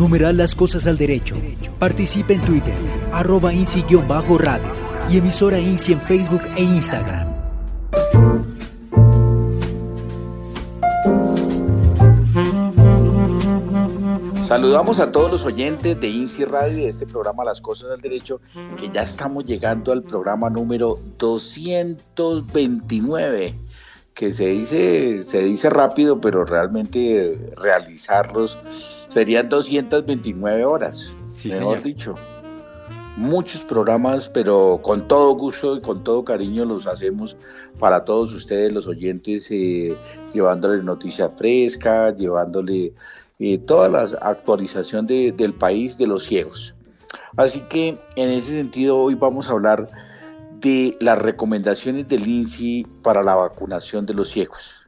numeral Las Cosas al Derecho. Participe en Twitter, arroba INSI-radio y emisora INSI en Facebook e Instagram. Saludamos a todos los oyentes de INSI Radio y de este programa Las Cosas del Derecho, que ya estamos llegando al programa número 229 que se dice, se dice rápido, pero realmente realizarlos serían 229 horas, mejor dicho. Muchos programas, pero con todo gusto y con todo cariño los hacemos para todos ustedes, los oyentes, eh, llevándoles noticias frescas, llevándole eh, toda la actualización del país de los ciegos. Así que en ese sentido hoy vamos a hablar de las recomendaciones del INSI para la vacunación de los ciegos.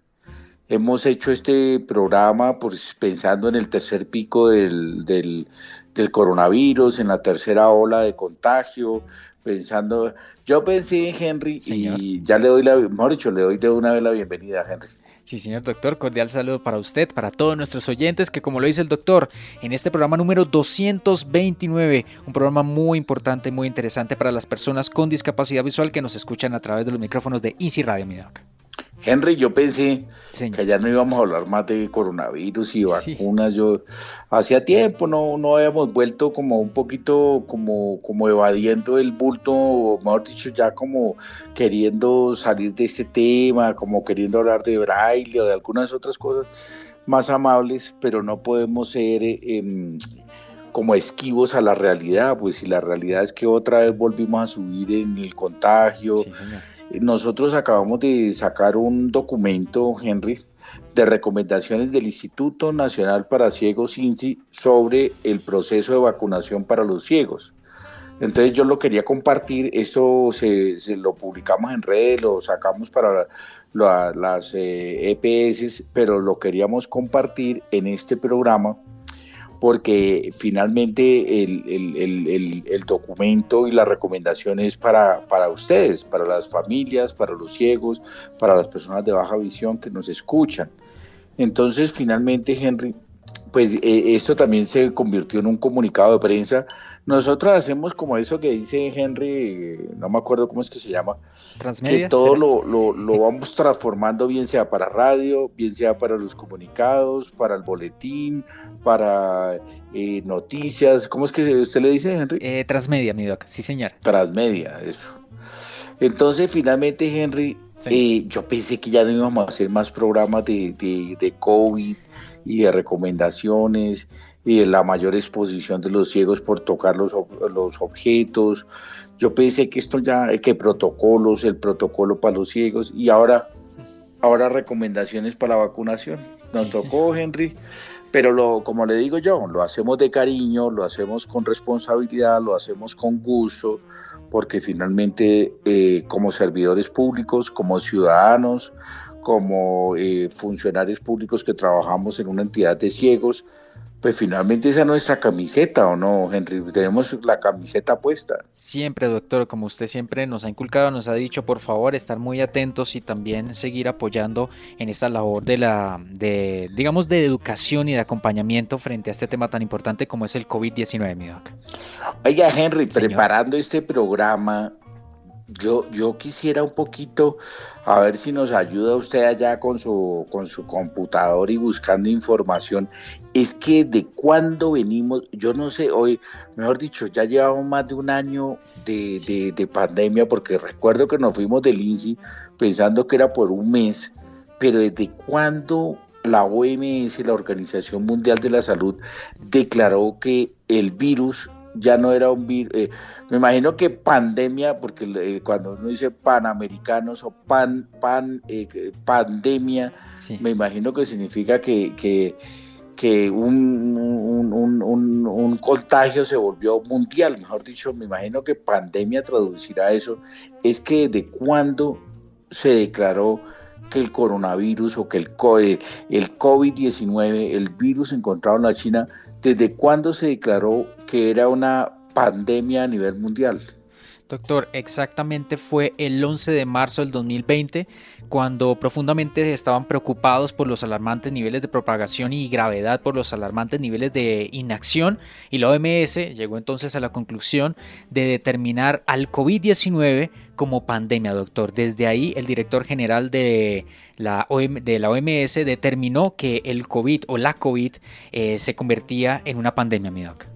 Hemos hecho este programa pues, pensando en el tercer pico del, del, coronavirus, en la tercera ola de contagio, pensando, yo pensé en Henry y ya le doy la, mejor dicho, le doy de una vez la bienvenida a Henry. Sí, señor doctor, cordial saludo para usted, para todos nuestros oyentes, que como lo dice el doctor, en este programa número 229, un programa muy importante, muy interesante para las personas con discapacidad visual que nos escuchan a través de los micrófonos de Easy Radio, mi Henry, yo pensé que ya no íbamos a hablar más de coronavirus y vacunas. Yo hacía tiempo no, no habíamos vuelto como un poquito como, como evadiendo el bulto, o mejor dicho, ya como queriendo salir de este tema, como queriendo hablar de braille o de algunas otras cosas más amables, pero no podemos ser em, como esquivos a la realidad, pues si la realidad es que otra vez volvimos a subir en el contagio. Sí, nosotros acabamos de sacar un documento, Henry, de recomendaciones del Instituto Nacional para Ciegos INSI sobre el proceso de vacunación para los ciegos. Entonces yo lo quería compartir, esto se, lo publicamos en redes, lo sacamos para las EPS, eh, e pero lo queríamos compartir en este programa porque finalmente el, documento y la recomendación es para, para ustedes, para las familias, para los ciegos, para las personas de baja visión que nos escuchan. Entonces, finalmente, Henry, pues eh, esto también se convirtió en un comunicado de prensa. Nosotros hacemos como eso que dice Henry, no me acuerdo cómo es que se llama, Transmedia, que todo lo, lo, vamos transformando, bien sea para radio, bien sea para los comunicados, para el boletín, para eh, noticias. ¿Cómo es que usted le dice, Henry? Eh, transmedia, mi doc, sí, señor. Transmedia, eso. Entonces, finalmente, Henry, yo pensé que ya no íbamos a hacer más programas de, de, de COVID y de recomendaciones y la mayor exposición de los ciegos por tocar los, los objetos. Yo pensé que esto ya, que protocolos, el protocolo para los ciegos y ahora, ahora recomendaciones para la vacunación. Nos tocó, Henry, pero lo, como le digo yo, lo hacemos de cariño, lo hacemos con responsabilidad, lo hacemos con gusto, porque finalmente eh, como servidores públicos, como ciudadanos, como eh, funcionarios públicos que trabajamos en una entidad de ciegos, pues finalmente esa es nuestra camiseta, ¿o no, Henry? Tenemos la camiseta puesta. Siempre, doctor, como usted siempre nos ha inculcado, nos ha dicho, por favor, estar muy atentos y también seguir apoyando en esta labor de la, de, digamos, de educación y de acompañamiento frente a este tema tan importante como es el COVID-19, mi doc. Oiga, Henry, preparando este programa, yo, yo quisiera un poquito, a ver si nos ayuda usted allá con su, con su computador y buscando información. Es que de cuándo venimos, yo no sé, hoy, mejor dicho, ya llevamos más de un año de, de, pandemia, porque recuerdo que nos fuimos del INSI pensando que era por un mes, pero desde cuándo la OMS, la Organización Mundial de la Salud, declaró que el virus ya no era un virus. Eh, me imagino que pandemia, porque eh, cuando uno dice panamericanos o pan, pan, eh, pandemia, me imagino que significa que, que, que un, un, un, un, contagio se volvió mundial, mejor dicho, me imagino que pandemia traducirá eso. Es que de cuándo se declaró que el coronavirus o que el, el COVID-19, el virus encontrado en la China, ¿desde cuándo se declaró que era una pandemia a nivel mundial? Doctor, exactamente fue el 11 de marzo del 2020 cuando profundamente estaban preocupados por los alarmantes niveles de propagación y gravedad por los alarmantes niveles de inacción y la OMS llegó entonces a la conclusión de determinar al COVID-19 como pandemia, doctor. Desde ahí el director general de la, OMS determinó que el COVID o la COVID eh, se convertía en una pandemia, mi doc.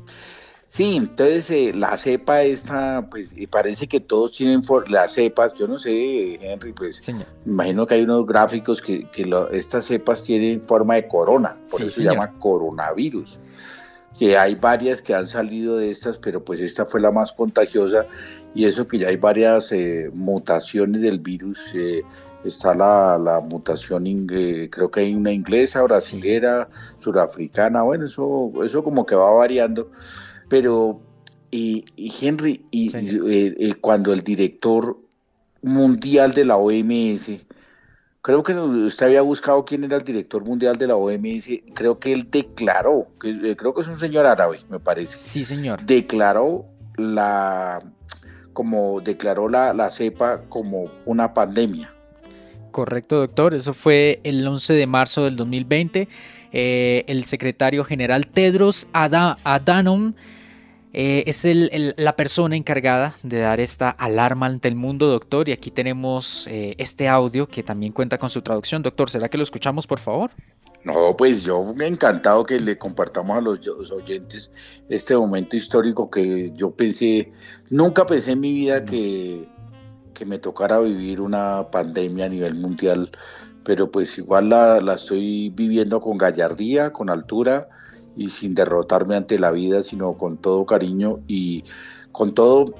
Sí, entonces eh, la cepa esta, pues parece que todos tienen las cepas, yo no sé, Henry, pues imagino que hay unos gráficos que, estas cepas tienen forma de corona, por eso se llama coronavirus. Que hay varias que han salido de estas, pero pues esta fue la más contagiosa y eso que ya hay varias eh, mutaciones del virus. Eh, está la, mutación, creo que hay una inglesa, brasilera, surafricana, bueno, eso, eso como que va variando pero, y, Henry, y, eh, eh, cuando el director mundial de la OMS, creo que usted había buscado quién era el director mundial de la OMS, creo que él declaró, que, eh, creo que es un señor árabe, me parece. Sí, señor. Declaró la, como declaró la, la cepa como una pandemia. Correcto, doctor. Eso fue el 11 de marzo del 2020. el secretario general Tedros Adhanom eh, es la persona encargada de dar esta alarma ante el mundo, doctor. Y aquí tenemos eh, este audio que también cuenta con su traducción. Doctor, ¿será que lo escuchamos, por favor? No, pues yo me encantado que le compartamos a los, oyentes este momento histórico que yo pensé, nunca pensé en mi vida que, que me tocara vivir una pandemia a nivel mundial, pero pues igual la, la estoy viviendo con gallardía, con altura y sin derrotarme ante la vida, sino con todo cariño y con todo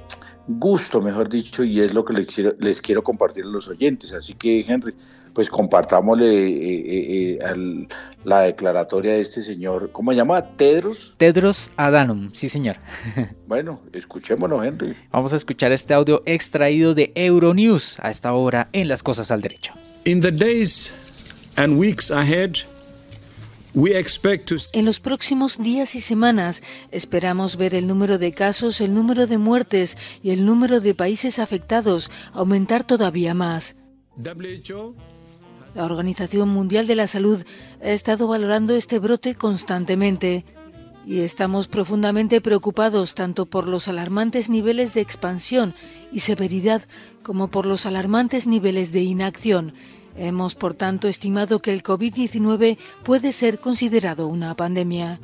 gusto, mejor dicho, y es lo que les quiero, les quiero compartir a los oyentes. Así que, Henry, pues compartámosle eh, eh, eh, la declaratoria de este señor, ¿cómo se llama? ¿Tedros? Tedros Adhanom, sí señor. bueno, escuchémoslo, Henry. Vamos a escuchar este audio extraído de Euronews a esta hora en Las Cosas al Derecho. In the days and weeks ahead, en los próximos días y semanas esperamos ver el número de casos, el número de muertes y el número de países afectados aumentar todavía más. La Organización Mundial de la Salud ha estado valorando este brote constantemente y estamos profundamente preocupados tanto por los alarmantes niveles de expansión y severidad como por los alarmantes niveles de inacción Hemos, por tanto, estimado que el COVID-19 puede ser considerado una pandemia.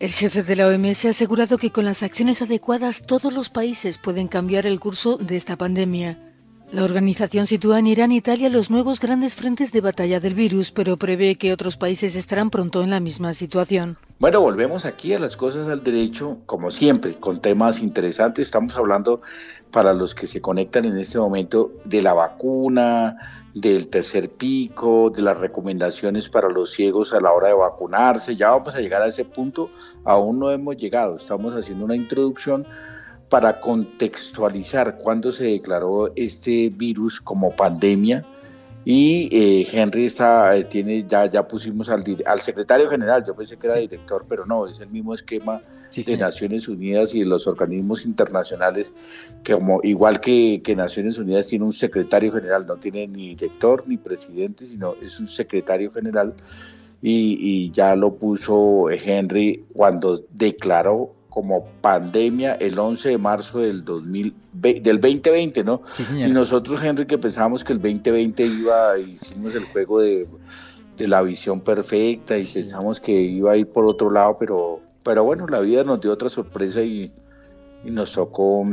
El jefe de la OMS ha asegurado que con las acciones adecuadas todos los países pueden cambiar el curso de esta pandemia. La organización sitúa en Irán e Italia los nuevos grandes frentes de batalla del virus, pero prevé que otros países estarán pronto en la misma situación. Bueno, volvemos aquí a las cosas al derecho, como siempre, con temas interesantes. Estamos hablando para los que se conectan en este momento de la vacuna, del tercer pico, de las recomendaciones para los ciegos a la hora de vacunarse. Ya vamos a llegar a ese punto, aún no hemos llegado. Estamos haciendo una introducción para contextualizar cuándo se declaró este virus como pandemia. Y eh, Henry está, eh, tiene, ya, ya pusimos al, al secretario general, yo pensé que era director, pero no, es el mismo esquema de Naciones Unidas y de los organismos internacionales, que como igual que, que, Naciones Unidas tiene un secretario general, no tiene ni director ni presidente, sino es un secretario general, y, y ya lo puso Henry cuando declaró como pandemia el 11 de marzo del, 2020, del 2020, ¿no? Sí, señor. Y nosotros, Henry, que pensábamos que el 2020 iba, hicimos el juego de, la visión perfecta y pensamos que iba a ir por otro lado, pero, pero bueno, la vida nos dio otra sorpresa y, nos tocó,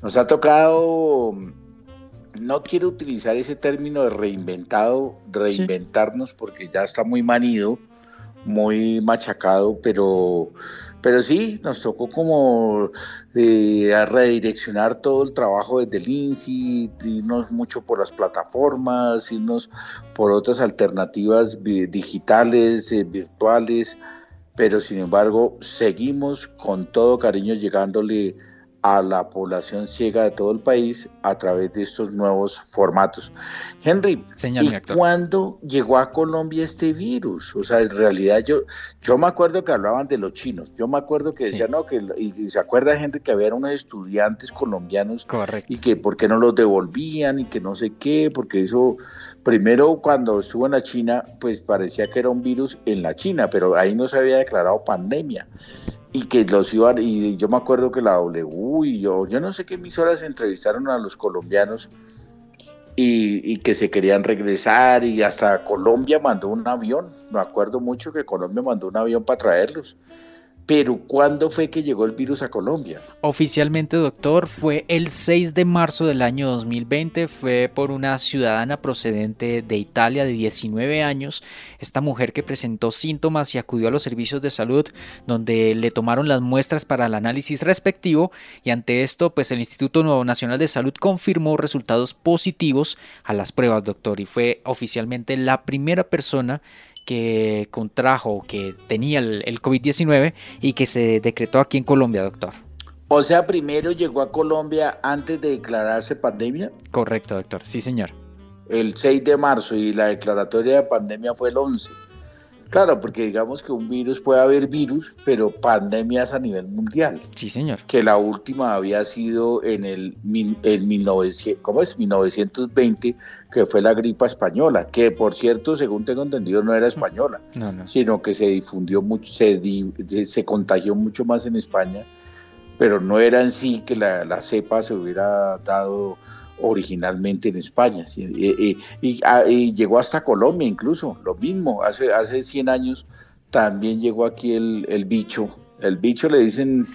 nos ha tocado, no quiero utilizar ese término de reinventado, reinventarnos, porque ya está muy manido, muy machacado, pero pero sí, nos tocó como eh, redireccionar todo el trabajo desde el INSI, irnos mucho por las plataformas, irnos por otras alternativas digitales, eh, virtuales, pero sin embargo seguimos con todo cariño llegándole a la población ciega de todo el país a través de estos nuevos formatos. Henry, ¿y cuándo llegó a Colombia este virus? O sea, en realidad yo, yo me acuerdo que hablaban de los chinos, yo me acuerdo que decían, no, que, y, se acuerda gente que había unos estudiantes colombianos y que por qué no los devolvían y que no sé qué, porque eso, primero cuando estuvo en la China, pues parecía que era un virus en la China, pero ahí no se había declarado pandemia y que los iban, y yo me acuerdo que la W y yo, yo no sé qué emisoras entrevistaron a los colombianos y, y, que se querían regresar y hasta Colombia mandó un avión, me acuerdo mucho que Colombia mandó un avión para traerlos. Pero ¿cuándo fue que llegó el virus a Colombia? Oficialmente, doctor, fue el 6 de marzo del año 2020. Fue por una ciudadana procedente de Italia de 19 años. Esta mujer que presentó síntomas y acudió a los servicios de salud donde le tomaron las muestras para el análisis respectivo y ante esto, pues el Instituto Nacional de Salud confirmó resultados positivos a las pruebas, doctor, y fue oficialmente la primera persona que contrajo, que tenía el, COVID-19 y que se decretó aquí en Colombia, doctor. O sea, primero llegó a Colombia antes de declararse pandemia. Correcto, doctor. Sí, señor. El 6 de marzo y la declaratoria de pandemia fue el 11. Claro, porque digamos que un virus puede haber virus, pero pandemias a nivel mundial. Sí, señor. Que la última había sido en el en 1900, ¿cómo es? 1920, que fue la gripa española, que por cierto, según tengo entendido, no era española, sino que se difundió mucho, se, se contagió mucho más en España, pero no era en sí que la, la cepa se hubiera dado originalmente en España ah, y, llegó hasta Colombia incluso, lo mismo, hace, hace 100 años también llegó aquí el, bicho, el bicho le dicen,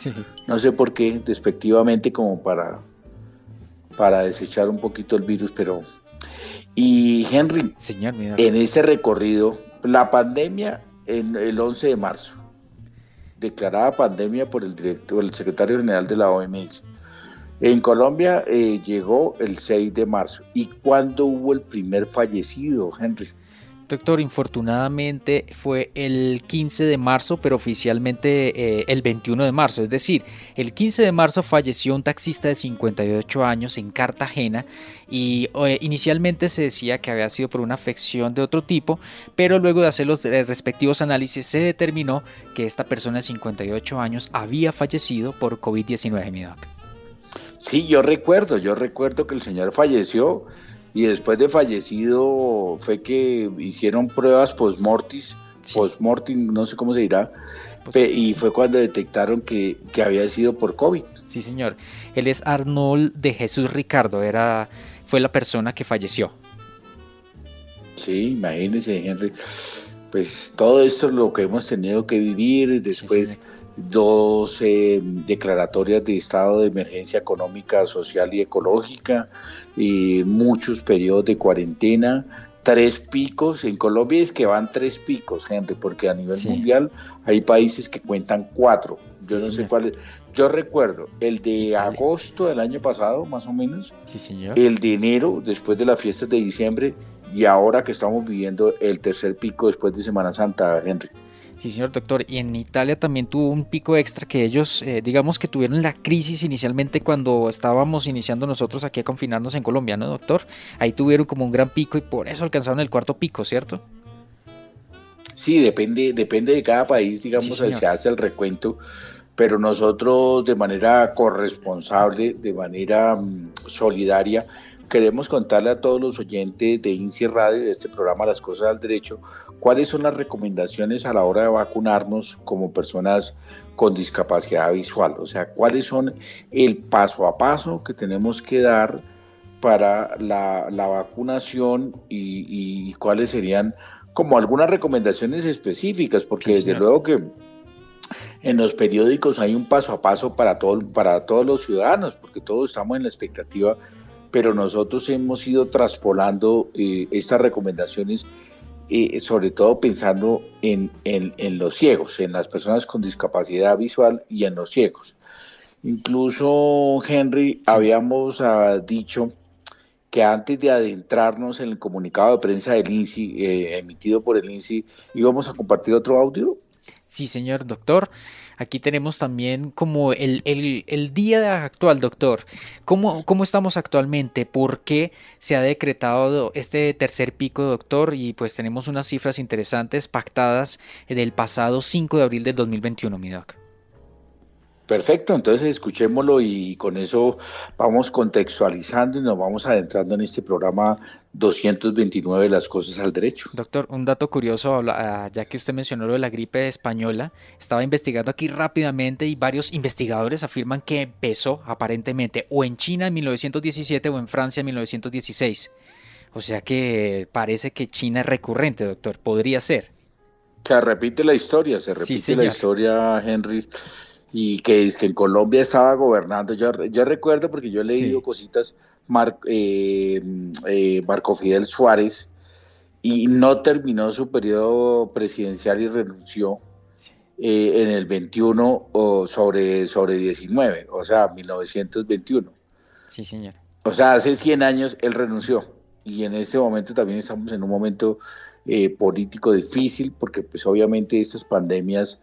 no sé por qué, despectivamente como para, para desechar un poquito el virus, pero... Y Henry, Señor, en ese recorrido, la pandemia en el 11 de marzo, declarada pandemia por el director, el secretario general de la OMS, en Colombia eh, llegó el 6 de marzo. ¿Y cuándo hubo el primer fallecido, Henry? Doctor, infortunadamente fue el 15 de marzo, pero oficialmente eh, el 21 de marzo. Es decir, el 15 de marzo falleció un taxista de 58 años en Cartagena y eh, inicialmente se decía que había sido por una afección de otro tipo, pero luego de hacer los respectivos análisis se determinó que esta persona de 58 años había fallecido por COVID-19, mi doc. Sí, yo recuerdo, yo recuerdo que el señor falleció y después de fallecido fue que hicieron pruebas post-mortis, post-mortem, no sé cómo se dirá, y fue cuando detectaron que, había sido por COVID. Sí, señor. Él es Arnold de Jesús Ricardo, era, fue la persona que falleció. Sí, imagínese, Henry. Pues todo esto es lo que hemos tenido que vivir después dos declaratorias de estado de emergencia económica, social y ecológica, y muchos periodos de cuarentena, tres picos. En Colombia es que van tres picos, gente, porque a nivel mundial hay países que cuentan cuatro. Yo no sé cuáles. Yo recuerdo el de agosto del año pasado, más o menos. Sí, señor. El de enero, después de las fiestas de diciembre, y ahora que estamos viviendo el tercer pico después de Semana Santa, Henry. Sí, señor doctor. Y en Italia también tuvo un pico extra que ellos, eh, digamos que tuvieron la crisis inicialmente cuando estábamos iniciando nosotros aquí a confinarnos en Colombia, ¿no, doctor? Ahí tuvieron como un gran pico y por eso alcanzaron el cuarto pico, ¿cierto? Sí, depende, depende de cada país, digamos, se hace el recuento, pero nosotros de manera corresponsable, de manera mm, solidaria, queremos contarle a todos los oyentes de INSI Radio, de este programa Las Cosas al Derecho, ¿Cuáles son las recomendaciones a la hora de vacunarnos como personas con discapacidad visual? O sea, ¿cuáles son el paso a paso que tenemos que dar para la, vacunación y, cuáles serían como algunas recomendaciones específicas? Porque desde luego que en los periódicos hay un paso a paso para, todo, para todos los ciudadanos, porque todos estamos en la expectativa, pero nosotros hemos ido traspolando eh, estas recomendaciones sobre todo pensando en, los ciegos, en las personas con discapacidad visual y en los ciegos. Incluso, Henry, habíamos ah, dicho que antes de adentrarnos en el comunicado de prensa del INSI, eh, emitido por el INSI, íbamos a compartir otro audio. Sí, señor doctor. Aquí tenemos también como el, día actual, doctor. ¿Cómo, ¿Cómo estamos actualmente? ¿Por qué se ha decretado este tercer pico, doctor? Y pues tenemos unas cifras interesantes pactadas del pasado 5 de abril del 2021, mi doc. Perfecto, entonces escuchémoslo y con eso vamos contextualizando y nos vamos adentrando en este programa 229 de las cosas al derecho. Doctor, un dato curioso, ah, ya que usted mencionó lo de la gripe española, estaba investigando aquí rápidamente y varios investigadores afirman que empezó aparentemente o en China en 1917 o en Francia en 1916. O sea que parece que China es recurrente, doctor, podría ser. Se repite la historia, se repite la historia, Henry y que es que en Colombia estaba gobernando. Yo, yo recuerdo porque yo he leído cositas, eh, eh, Marco Fidel Suárez, y no terminó su periodo presidencial y renunció eh, en el 21 o sobre, sobre 19, o sea, 1921. Sí, señor. O sea, hace 100 años él renunció y en este momento también estamos en un momento político difícil porque pues obviamente estas pandemias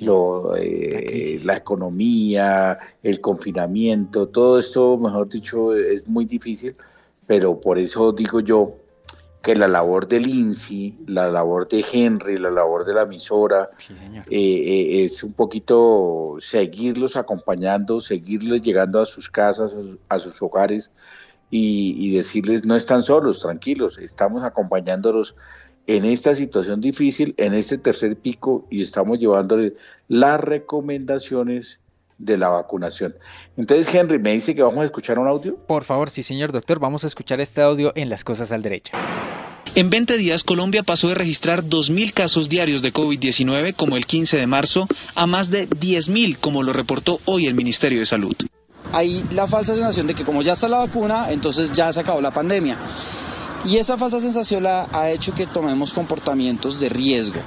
lo, eh, la, economía, el confinamiento, todo esto, mejor dicho, es muy difícil, pero por eso digo yo que la labor del INSI, la labor de Henry, la labor de la emisora, eh, eh, es un poquito seguirlos acompañando, seguirles llegando a sus casas, a sus hogares y, y decirles no están solos, tranquilos, estamos acompañándolos en esta situación difícil, en este tercer pico, y estamos llevándole las recomendaciones de la vacunación. Entonces, Henry, me dice que vamos a escuchar un audio. Por favor, sí, señor doctor, vamos a escuchar este audio en Las Cosas al Derecho. En 20 días, Colombia pasó de registrar 2.000 casos diarios de COVID-19, como el 15 de marzo, a más de 10.000, como lo reportó hoy el Ministerio de Salud. Hay la falsa sensación de que como ya está la vacuna, entonces ya se acabó la pandemia. Y esa falsa sensación ha hecho que tomemos comportamientos de riesgo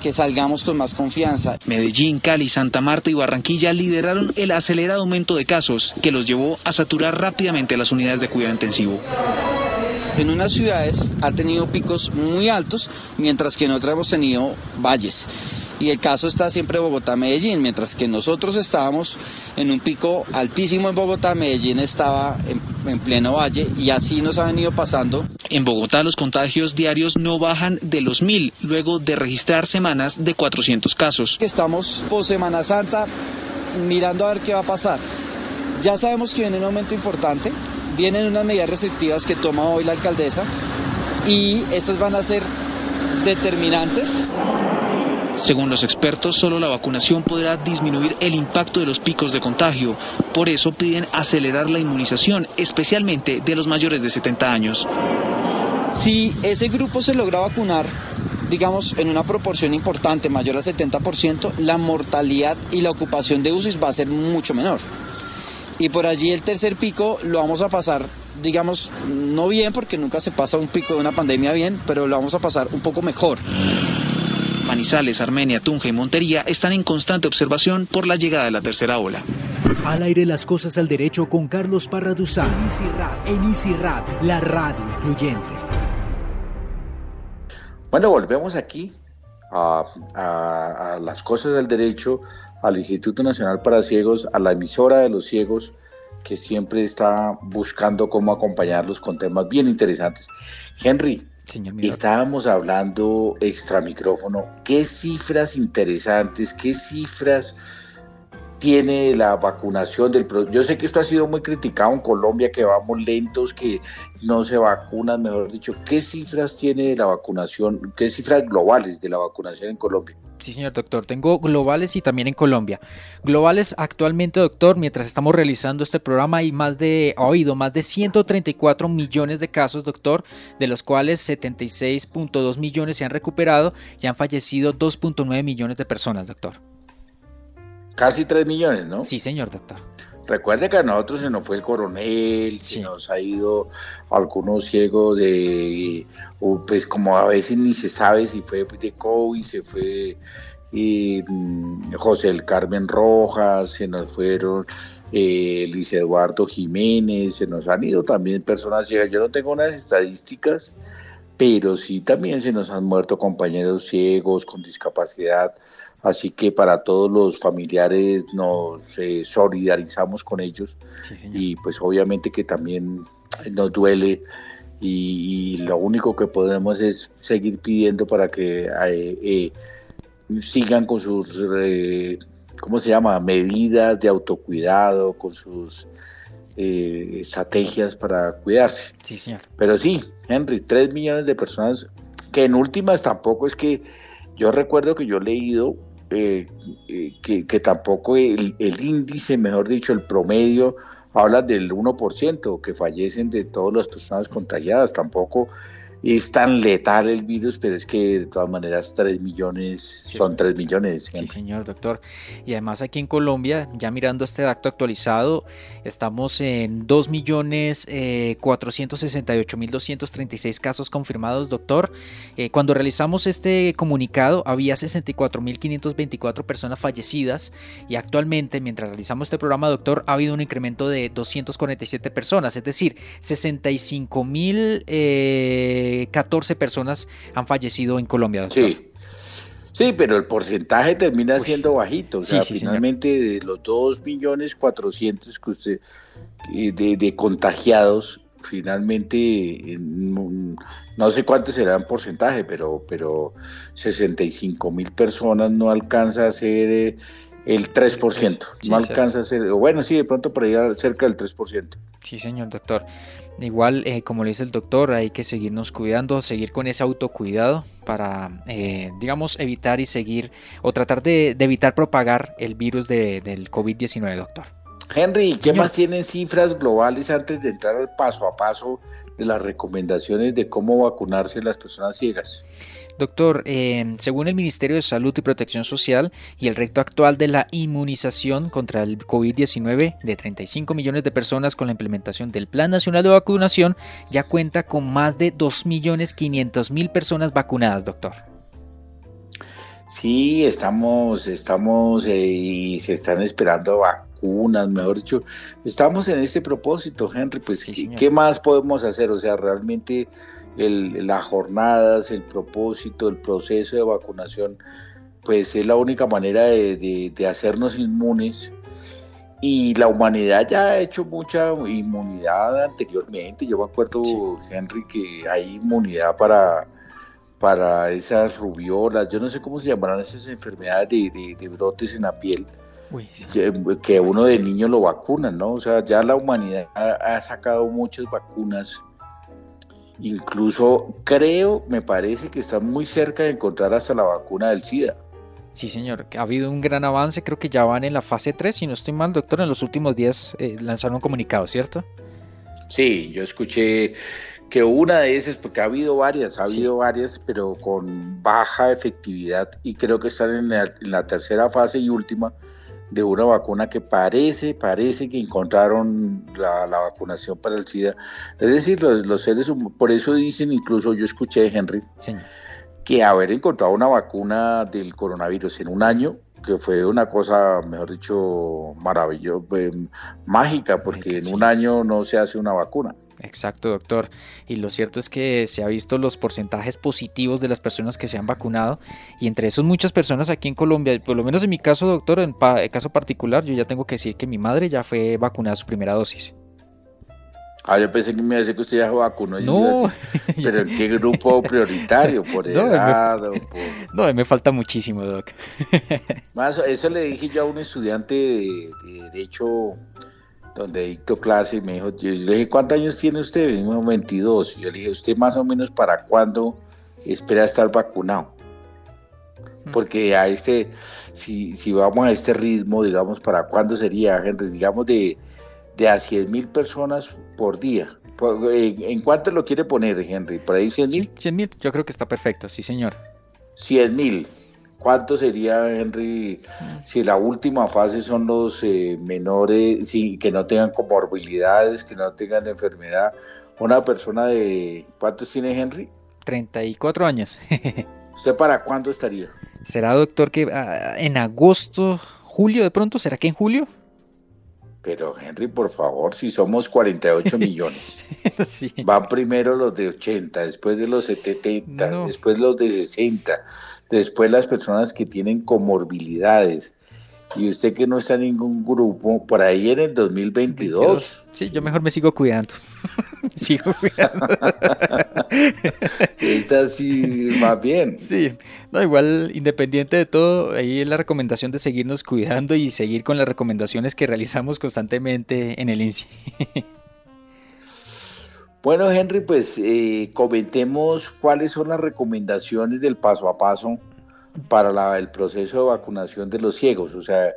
que salgamos con más confianza. Medellín, Cali, Santa Marta y Barranquilla lideraron el acelerado aumento de casos que los llevó a saturar rápidamente las unidades de cuidado intensivo. En unas ciudades ha tenido picos muy altos, mientras que en otras hemos tenido valles y el caso está siempre Bogotá-Medellín, mientras que nosotros estábamos en un pico altísimo en Bogotá, Medellín estaba en, pleno valle y así nos ha venido pasando. En Bogotá los contagios diarios no bajan de los mil, luego de registrar semanas de 400 casos. Estamos post Semana Santa mirando a ver qué va a pasar. Ya sabemos que viene un aumento importante, vienen unas medidas restrictivas que toma hoy la alcaldesa y estas van a ser determinantes según los expertos, solo la vacunación podrá disminuir el impacto de los picos de contagio. Por eso piden acelerar la inmunización, especialmente de los mayores de 70 años. Si ese grupo se logra vacunar, digamos, en una proporción importante, mayor al 70%, la mortalidad y la ocupación de UCI va a ser mucho menor. Y por allí el tercer pico lo vamos a pasar, digamos, no bien, porque nunca se pasa un pico de una pandemia bien, pero lo vamos a pasar un poco mejor. Manizales, Armenia, Tunja y Montería están en constante observación por la llegada de la tercera ola. Al aire las cosas al derecho con Carlos Parra Duzán en Easy la radio incluyente. Bueno, volvemos aquí a, a, las cosas del derecho, al Instituto Nacional para Ciegos, a la emisora de los ciegos, que siempre está buscando cómo acompañarlos con temas bien interesantes. Henry, Estábamos hablando extra micrófono, qué cifras interesantes, qué cifras tiene la vacunación del Yo sé que esto ha sido muy criticado en Colombia, que vamos lentos, que no se vacunan, mejor dicho. ¿Qué cifras tiene la vacunación, qué cifras globales de la vacunación en Colombia? Sí, señor doctor, tengo globales y también en Colombia. Globales actualmente, doctor, mientras estamos realizando este programa hay más de, ha oído, más de 134 millones de casos, doctor, de los cuales 76.2 millones se han recuperado y han fallecido 2.9 millones de personas, doctor. Casi 3 millones, ¿no? Sí, señor doctor. Recuerde que a nosotros se nos fue el coronel, se nos ha ido algunos ciegos de, pues como a veces ni se sabe si fue de COVID, se fue mm, José el Carmen Rojas, se nos fueron eh, Luis Eduardo Jiménez, se nos han ido también personas ciegas. Yo no tengo unas estadísticas, pero sí también se nos han muerto compañeros ciegos con discapacidad, así que para todos los familiares nos eh, solidarizamos con ellos y pues obviamente que también nos duele y, lo único que podemos es seguir pidiendo para que eh, eh, sigan con sus, ¿cómo se llama?, medidas de autocuidado, con sus estrategias para cuidarse. Sí, señor. Pero sí, Henry, tres millones de personas, que en últimas tampoco es que, yo recuerdo que yo he leído eh, eh, que, tampoco el, índice, mejor dicho, el promedio, habla del 1% que fallecen de todas las personas contagiadas, tampoco es tan letal el virus, pero es que de todas maneras 3 millones son 3 millones. Sí, señor doctor. Y además aquí en Colombia, ya mirando este dato actualizado, estamos en 2 millones eh, 468 mil 236 casos confirmados, doctor. Eh, cuando realizamos este comunicado había 64 mil 524 personas fallecidas y actualmente, mientras realizamos este programa, doctor, ha habido un incremento de 247 personas, es decir, 65 mil... Eh, 14 personas han fallecido en Colombia, doctor. Sí. Sí, pero el porcentaje termina siendo bajito. O sea, finalmente de los 2 millones 400 que usted, eh, de, contagiados, finalmente no sé cuánto será en porcentaje, pero, pero 65 mil personas no alcanza a ser eh, el 3%. no alcanza a ser, bueno, sí, de pronto por ahí cerca del 3%. Sí, señor doctor. Igual, eh, como le dice el doctor, hay que seguirnos cuidando, seguir con ese autocuidado para, eh, digamos, evitar y seguir o tratar de, evitar propagar el virus del COVID-19, doctor. Henry, ¿qué más tienen cifras globales antes de entrar al paso a paso de las recomendaciones de cómo vacunarse las personas ciegas? Doctor, eh, según el Ministerio de Salud y Protección Social y el reto actual de la inmunización contra el COVID-19 de 35 millones de personas con la implementación del Plan Nacional de Vacunación, ya cuenta con más de 2.500.000 personas vacunadas, doctor. Sí, estamos, estamos eh, y se están esperando vacunas, mejor dicho. Estamos en este propósito, Henry, pues, ¿qué más podemos hacer? O sea, realmente las jornadas, el propósito, el proceso de vacunación, pues es la única manera de, hacernos inmunes. Y la humanidad ya ha hecho mucha inmunidad anteriormente. Yo me acuerdo, Henry, que hay inmunidad para, para esas rubiolas, yo no sé cómo se llamarán esas enfermedades de, brotes en la piel. que, uno de niño lo vacunan, ¿no? O sea, ya la humanidad ha sacado muchas vacunas Incluso creo, me parece que está muy cerca de encontrar hasta la vacuna del SIDA. Sí, señor, ha habido un gran avance, creo que ya van en la fase 3, si no estoy mal, doctor, en los últimos días eh, lanzaron un comunicado, ¿cierto? Sí, yo escuché que una de esas, porque ha habido varias, ha habido varias, pero con baja efectividad y creo que están en la tercera fase y última, de una vacuna que parece, parece que encontraron la, vacunación para el SIDA. Es decir, los, seres humanos, por eso dicen, incluso yo escuché de Henry, que haber encontrado una vacuna del coronavirus en un año, que fue una cosa, mejor dicho, maravillosa, eh, mágica, porque en un año no se hace una vacuna. Exacto, doctor. Y lo cierto es que se ha visto los porcentajes positivos de las personas que se han vacunado y entre esos muchas personas aquí en Colombia, por lo menos en mi caso, doctor, en caso particular, yo ya tengo que decir que mi madre ya fue vacunada su primera dosis. Ah, yo pensé que me iba a decir que usted ya vacunó. No. Pero ¿en qué grupo prioritario? ¿Por edad no, me, No, me falta muchísimo, doc. Más, eso le dije yo a un estudiante de, de Derecho donde dictó clase y me dijo, yo le dije, ¿cuántos años tiene usted? Me dijo, 22. Yo le dije, ¿usted más o menos para cuándo espera estar vacunado? Mm. Porque a este, si, si vamos a este ritmo, digamos, ¿para cuándo sería, gente? Digamos, de, de a 100 mil personas por día. ¿En cuánto lo quiere poner, Henry? ¿Por ahí 100 mil? 100 mil, yo creo que está perfecto, sí, señor. 100 mil. ¿Cuánto sería, Henry, si la última fase son los eh, menores, sí, que no tengan comorbilidades, que no tengan enfermedad? Una persona de... ¿Cuántos tiene Henry? 34 años. ¿Usted para cuándo estaría? ¿Será, doctor, que ah, en agosto, julio de pronto? ¿Será que en julio? Pero Henry, por favor, si somos 48 millones, van primero los de 80, después de los 70, después los de 60, después las personas que tienen comorbilidades, y usted que no está en ningún grupo, por ahí en el 2022. Sí, yo mejor me sigo cuidando. sigo cuidando. Esta sí más bien. Sí, no, igual, independiente de todo, ahí es la recomendación de seguirnos cuidando y seguir con las recomendaciones que realizamos constantemente en el INSI. bueno, Henry, pues eh, comentemos cuáles son las recomendaciones del paso a paso para el proceso de vacunación de los ciegos. O sea,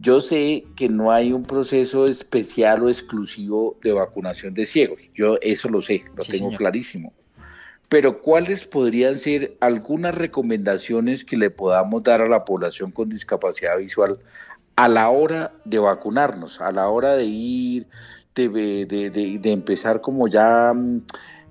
yo sé que no hay un proceso especial o exclusivo de vacunación de ciegos. Yo eso lo sé, lo tengo clarísimo. Pero ¿cuáles podrían ser algunas recomendaciones que le podamos dar a la población con discapacidad visual a la hora de vacunarnos, a la hora de ir, de, de empezar como ya, mm,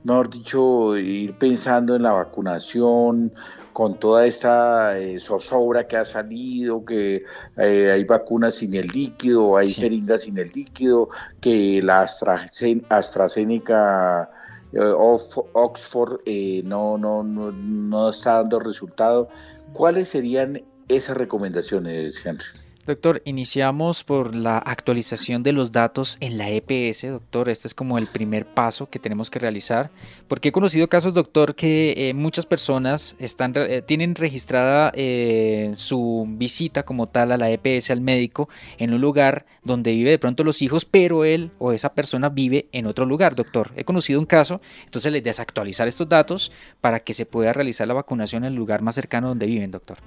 mejor dicho, ir pensando en la vacunación, con toda esta eh, zozobra que ha salido, que eh, hay vacunas sin el líquido, hay jeringas sin el líquido, que la AstraZeneca eh, Oxford no, no, no, no está dando resultado. ¿Cuáles serían esas recomendaciones, Henry? Doctor, iniciamos por la actualización de los datos en la EPS, doctor. Este es como el primer paso que tenemos que realizar, porque he conocido casos, doctor, que eh, muchas personas están, eh, tienen registrada eh, su visita como tal a la EPS, al médico, en un lugar donde vive de pronto los hijos, pero él o esa persona vive en otro lugar, doctor. He conocido un caso, entonces les desactualizar estos datos para que se pueda realizar la vacunación en el lugar más cercano donde viven, doctor.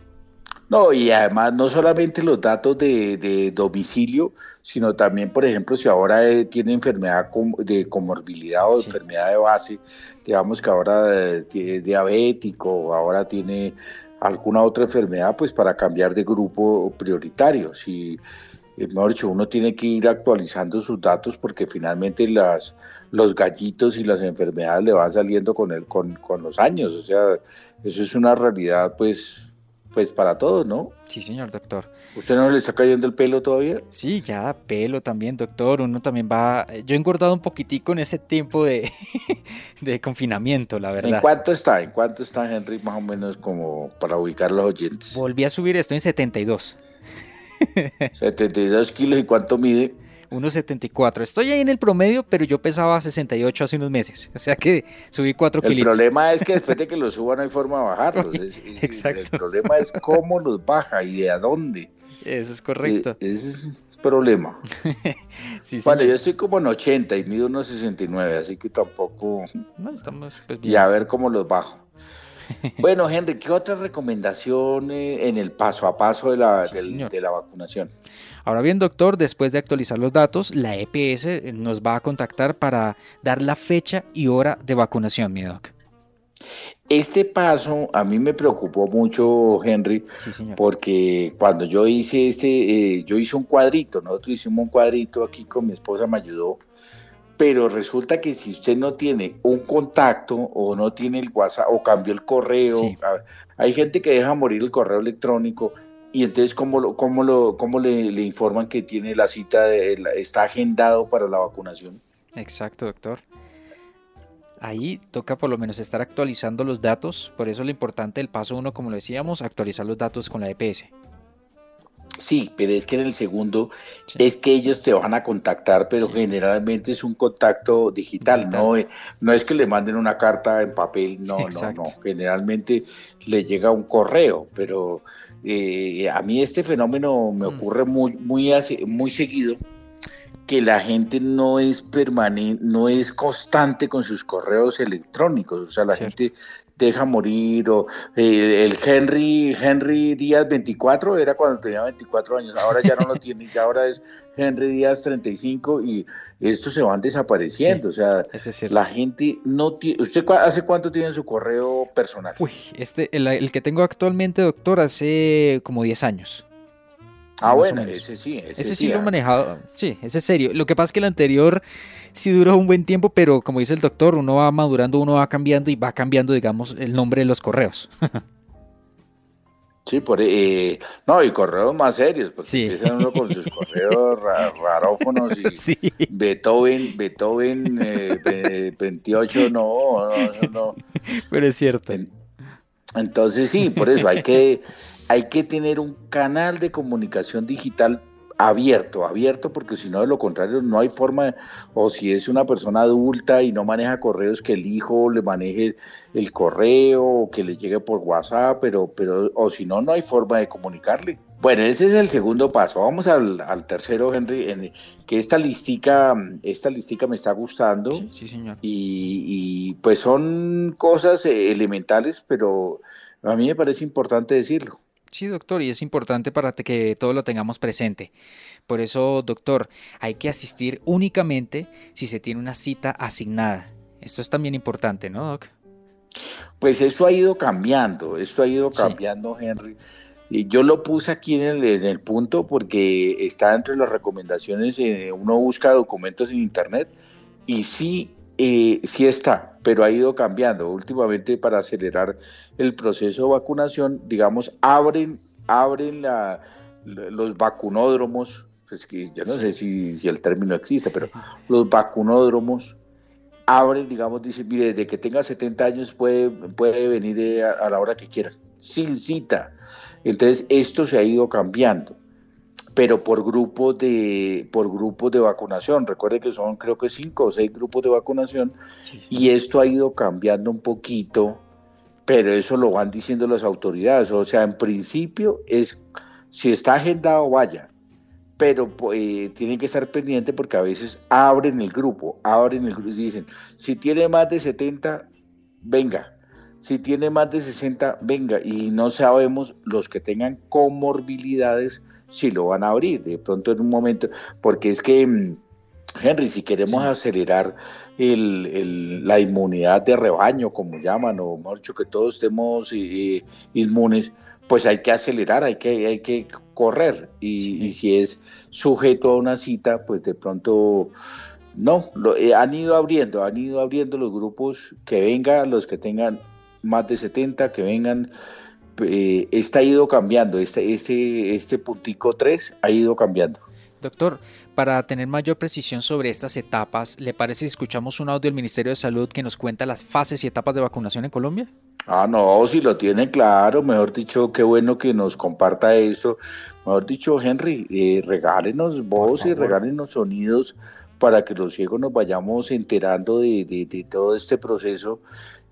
No, y además no solamente los datos de, domicilio, sino también, por ejemplo, si ahora eh, tiene enfermedad de comorbilidad o enfermedad de base, digamos que ahora es eh, diabético, ahora tiene alguna otra enfermedad, pues para cambiar de grupo prioritario. Si, eh, mejor dicho, uno tiene que ir actualizando sus datos porque finalmente las, los gallitos y las enfermedades le van saliendo con, el, con, con los años. O sea, eso es una realidad, pues pues para todos, ¿no? Sí, señor doctor. ¿Usted no le está cayendo el pelo todavía? Sí, ya pelo también, doctor. Uno también va. Yo he engordado un poquitico en ese tiempo de, de confinamiento, la verdad. ¿En cuánto está? ¿En cuánto está Henry, más o menos, como para ubicar los oyentes? Volví a subir, estoy en 72. 72 kilos, ¿y cuánto mide? 1,74. Estoy ahí en el promedio, pero yo pesaba 68 hace unos meses. O sea que subí 4 kilos. El problema es que después de que los suba no hay forma de bajarlos. Exacto. El problema es cómo los baja y de a dónde. Eso es correcto. E, ese es problema. sí, vale, yo estoy como en 80 y mido unos 69, así que tampoco... No, estamos pues, bien. Y a ver cómo los bajo. Bueno, Henry, ¿qué otra recomendación en el paso a paso de la, de la vacunación? Ahora bien, doctor, después de actualizar los datos, la EPS nos va a contactar para dar la fecha y hora de vacunación, mi doc. Este paso a mí me preocupó mucho, Henry, porque cuando yo hice este, eh, yo hice un cuadrito, nosotros hicimos un cuadrito aquí con mi esposa, me ayudó, pero resulta que si usted no tiene un contacto o no tiene el WhatsApp o cambió el correo, hay gente que deja morir el correo electrónico, y entonces, ¿cómo, lo, cómo, lo, cómo le, informan que tiene la cita, de, está agendado para la vacunación? Exacto, doctor. Ahí toca por lo menos estar actualizando los datos, por eso lo importante del paso uno, como lo decíamos, actualizar los datos con la EPS. Sí, pero es que en el segundo es que ellos te van a contactar, pero generalmente es un contacto digital, No, no es que le manden una carta en papel, no, no, no. Generalmente le llega un correo, pero eh, a mí este fenómeno me mm. ocurre muy, muy, muy seguido, que la gente no es permanente, no es constante con sus correos electrónicos, o sea, la gente deja morir, o eh, el Henry, Henry Díaz 24 era cuando tenía 24 años, ahora ya no lo tiene, ya ahora es Henry Díaz 35 y estos se van desapareciendo, o sea, la gente no tiene, ¿usted hace cuánto tiene su correo personal? Uy, este, el, que tengo actualmente, doctor, hace como 10 años. Ah, bueno, ese sí. Ese, sí, lo he manejado. Sí, ese es serio. Lo que pasa es que el anterior sí duró un buen tiempo, pero como dice el doctor, uno va madurando, uno va cambiando y va cambiando, digamos, el nombre de los correos. Sí, por eh, no, y correos más serios, porque sí. empiezan uno con sus correos rarófonos y sí. Beethoven, Beethoven eh, 28, no, no, no. Pero es cierto. Entonces sí, por eso hay que, hay que tener un canal de comunicación digital abierto, abierto, porque si no, de lo contrario, no hay forma, o si es una persona adulta y no maneja correos, que el hijo le maneje el correo, o que le llegue por WhatsApp, pero, pero, o si no, no hay forma de comunicarle. Bueno, ese es el segundo paso. Vamos al, tercero, Henry, en, que esta listica, esta listica me está gustando. Sí, señor. Y, y pues son cosas elementales, pero a mí me parece importante decirlo. Sí, doctor, y es importante para que todo lo tengamos presente. Por eso, doctor, hay que asistir únicamente si se tiene una cita asignada. Esto es también importante, ¿no, doc? Pues eso ha ido cambiando, esto ha ido cambiando, Henry. Y yo lo puse aquí en el, en el, punto porque está entre las recomendaciones, eh, uno busca documentos en Internet y sí eh, sí está, pero ha ido cambiando. Últimamente para acelerar el proceso de vacunación, digamos, abren, abren la, los vacunódromos, pues que yo no sé si, si, el término existe, pero los vacunódromos abren, digamos, dicen, mire, desde que tenga 70 años puede, puede venir a, a la hora que quiera, sin cita. Entonces, esto se ha ido cambiando pero por grupos de por grupos de vacunación. Recuerde que son creo que cinco o seis grupos de vacunación y esto ha ido cambiando un poquito, pero eso lo van diciendo las autoridades. O sea, en principio es si está agendado vaya, pero eh, tienen que estar pendientes porque a veces abren el grupo, abren el grupo y dicen si tiene más de 70 venga. Si tiene más de 60, venga, y no sabemos los que tengan comorbilidades si lo van a abrir, de pronto en un momento, porque es que, mm, Henry, si queremos acelerar el, la inmunidad de rebaño, como llaman, o mejor dicho, que todos estemos eh, inmunes, pues hay que acelerar, hay que, hay que correr. Y, si es sujeto a una cita, pues de pronto no, lo, eh, han ido abriendo, han ido abriendo los grupos que vengan, los que tengan más de 70, que vengan eh, está ido cambiando, este, este, este puntico 3 ha ido cambiando. Doctor, para tener mayor precisión sobre estas etapas, ¿le parece si escuchamos un audio del Ministerio de Salud que nos cuenta las fases y etapas de vacunación en Colombia? Ah, no, si lo tiene claro, mejor dicho, qué bueno que nos comparta eso. Mejor dicho, Henry, eh, regálenos voz y regálenos sonidos para que los ciegos nos vayamos enterando de, de todo este proceso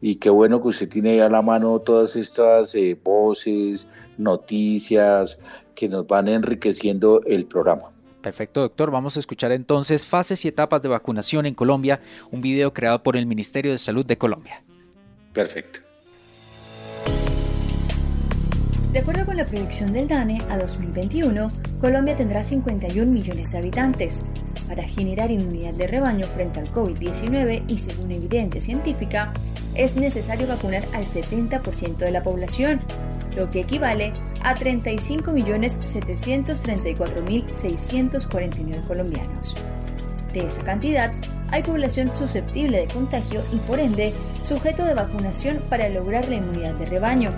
y qué bueno que usted tiene a la mano todas estas eh, voces, noticias que nos van enriqueciendo el programa. Perfecto, doctor. Vamos a escuchar entonces fases y etapas de vacunación en Colombia, un video creado por el Ministerio de Salud de Colombia. Perfecto. De acuerdo con la proyección del DANE, a 2021, Colombia tendrá 51 millones de habitantes. Para generar inmunidad de rebaño frente al COVID-19 y según evidencia científica, es necesario vacunar al 70% de la población, lo que equivale a 35.734.649 colombianos. De esa cantidad, hay población susceptible de contagio y por ende sujeto de vacunación para lograr la inmunidad de rebaño,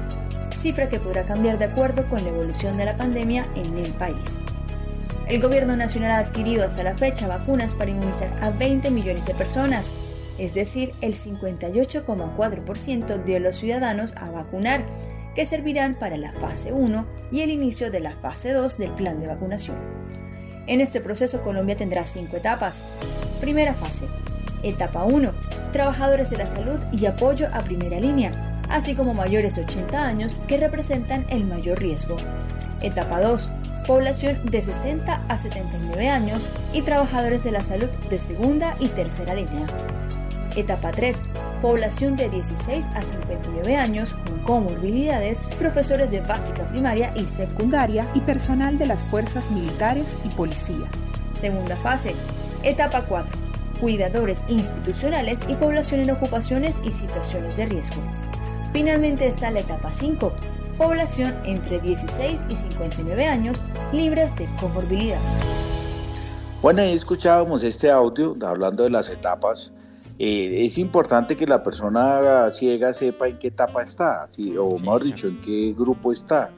cifra que podrá cambiar de acuerdo con la evolución de la pandemia en el país. El gobierno nacional ha adquirido hasta la fecha vacunas para inmunizar a 20 millones de personas, es decir, el 58,4% de los ciudadanos a vacunar, que servirán para la fase 1 y el inicio de la fase 2 del plan de vacunación. En este proceso Colombia tendrá cinco etapas. Primera fase. Etapa 1. Trabajadores de la salud y apoyo a primera línea, así como mayores de 80 años que representan el mayor riesgo. Etapa 2 población de 60 a 79 años y trabajadores de la salud de segunda y tercera línea. Etapa 3. Población de 16 a 59 años con comorbilidades, profesores de básica primaria y secundaria y personal de las fuerzas militares y policía. Segunda fase. Etapa 4. Cuidadores institucionales y población en ocupaciones y situaciones de riesgo. Finalmente está la etapa 5, población entre 16 y 59 años libres de comorbilidades. Bueno, ahí escuchábamos este audio hablando de las etapas eh, es importante que la persona ciega sepa en qué etapa está, o mejor dicho, en qué grupo está.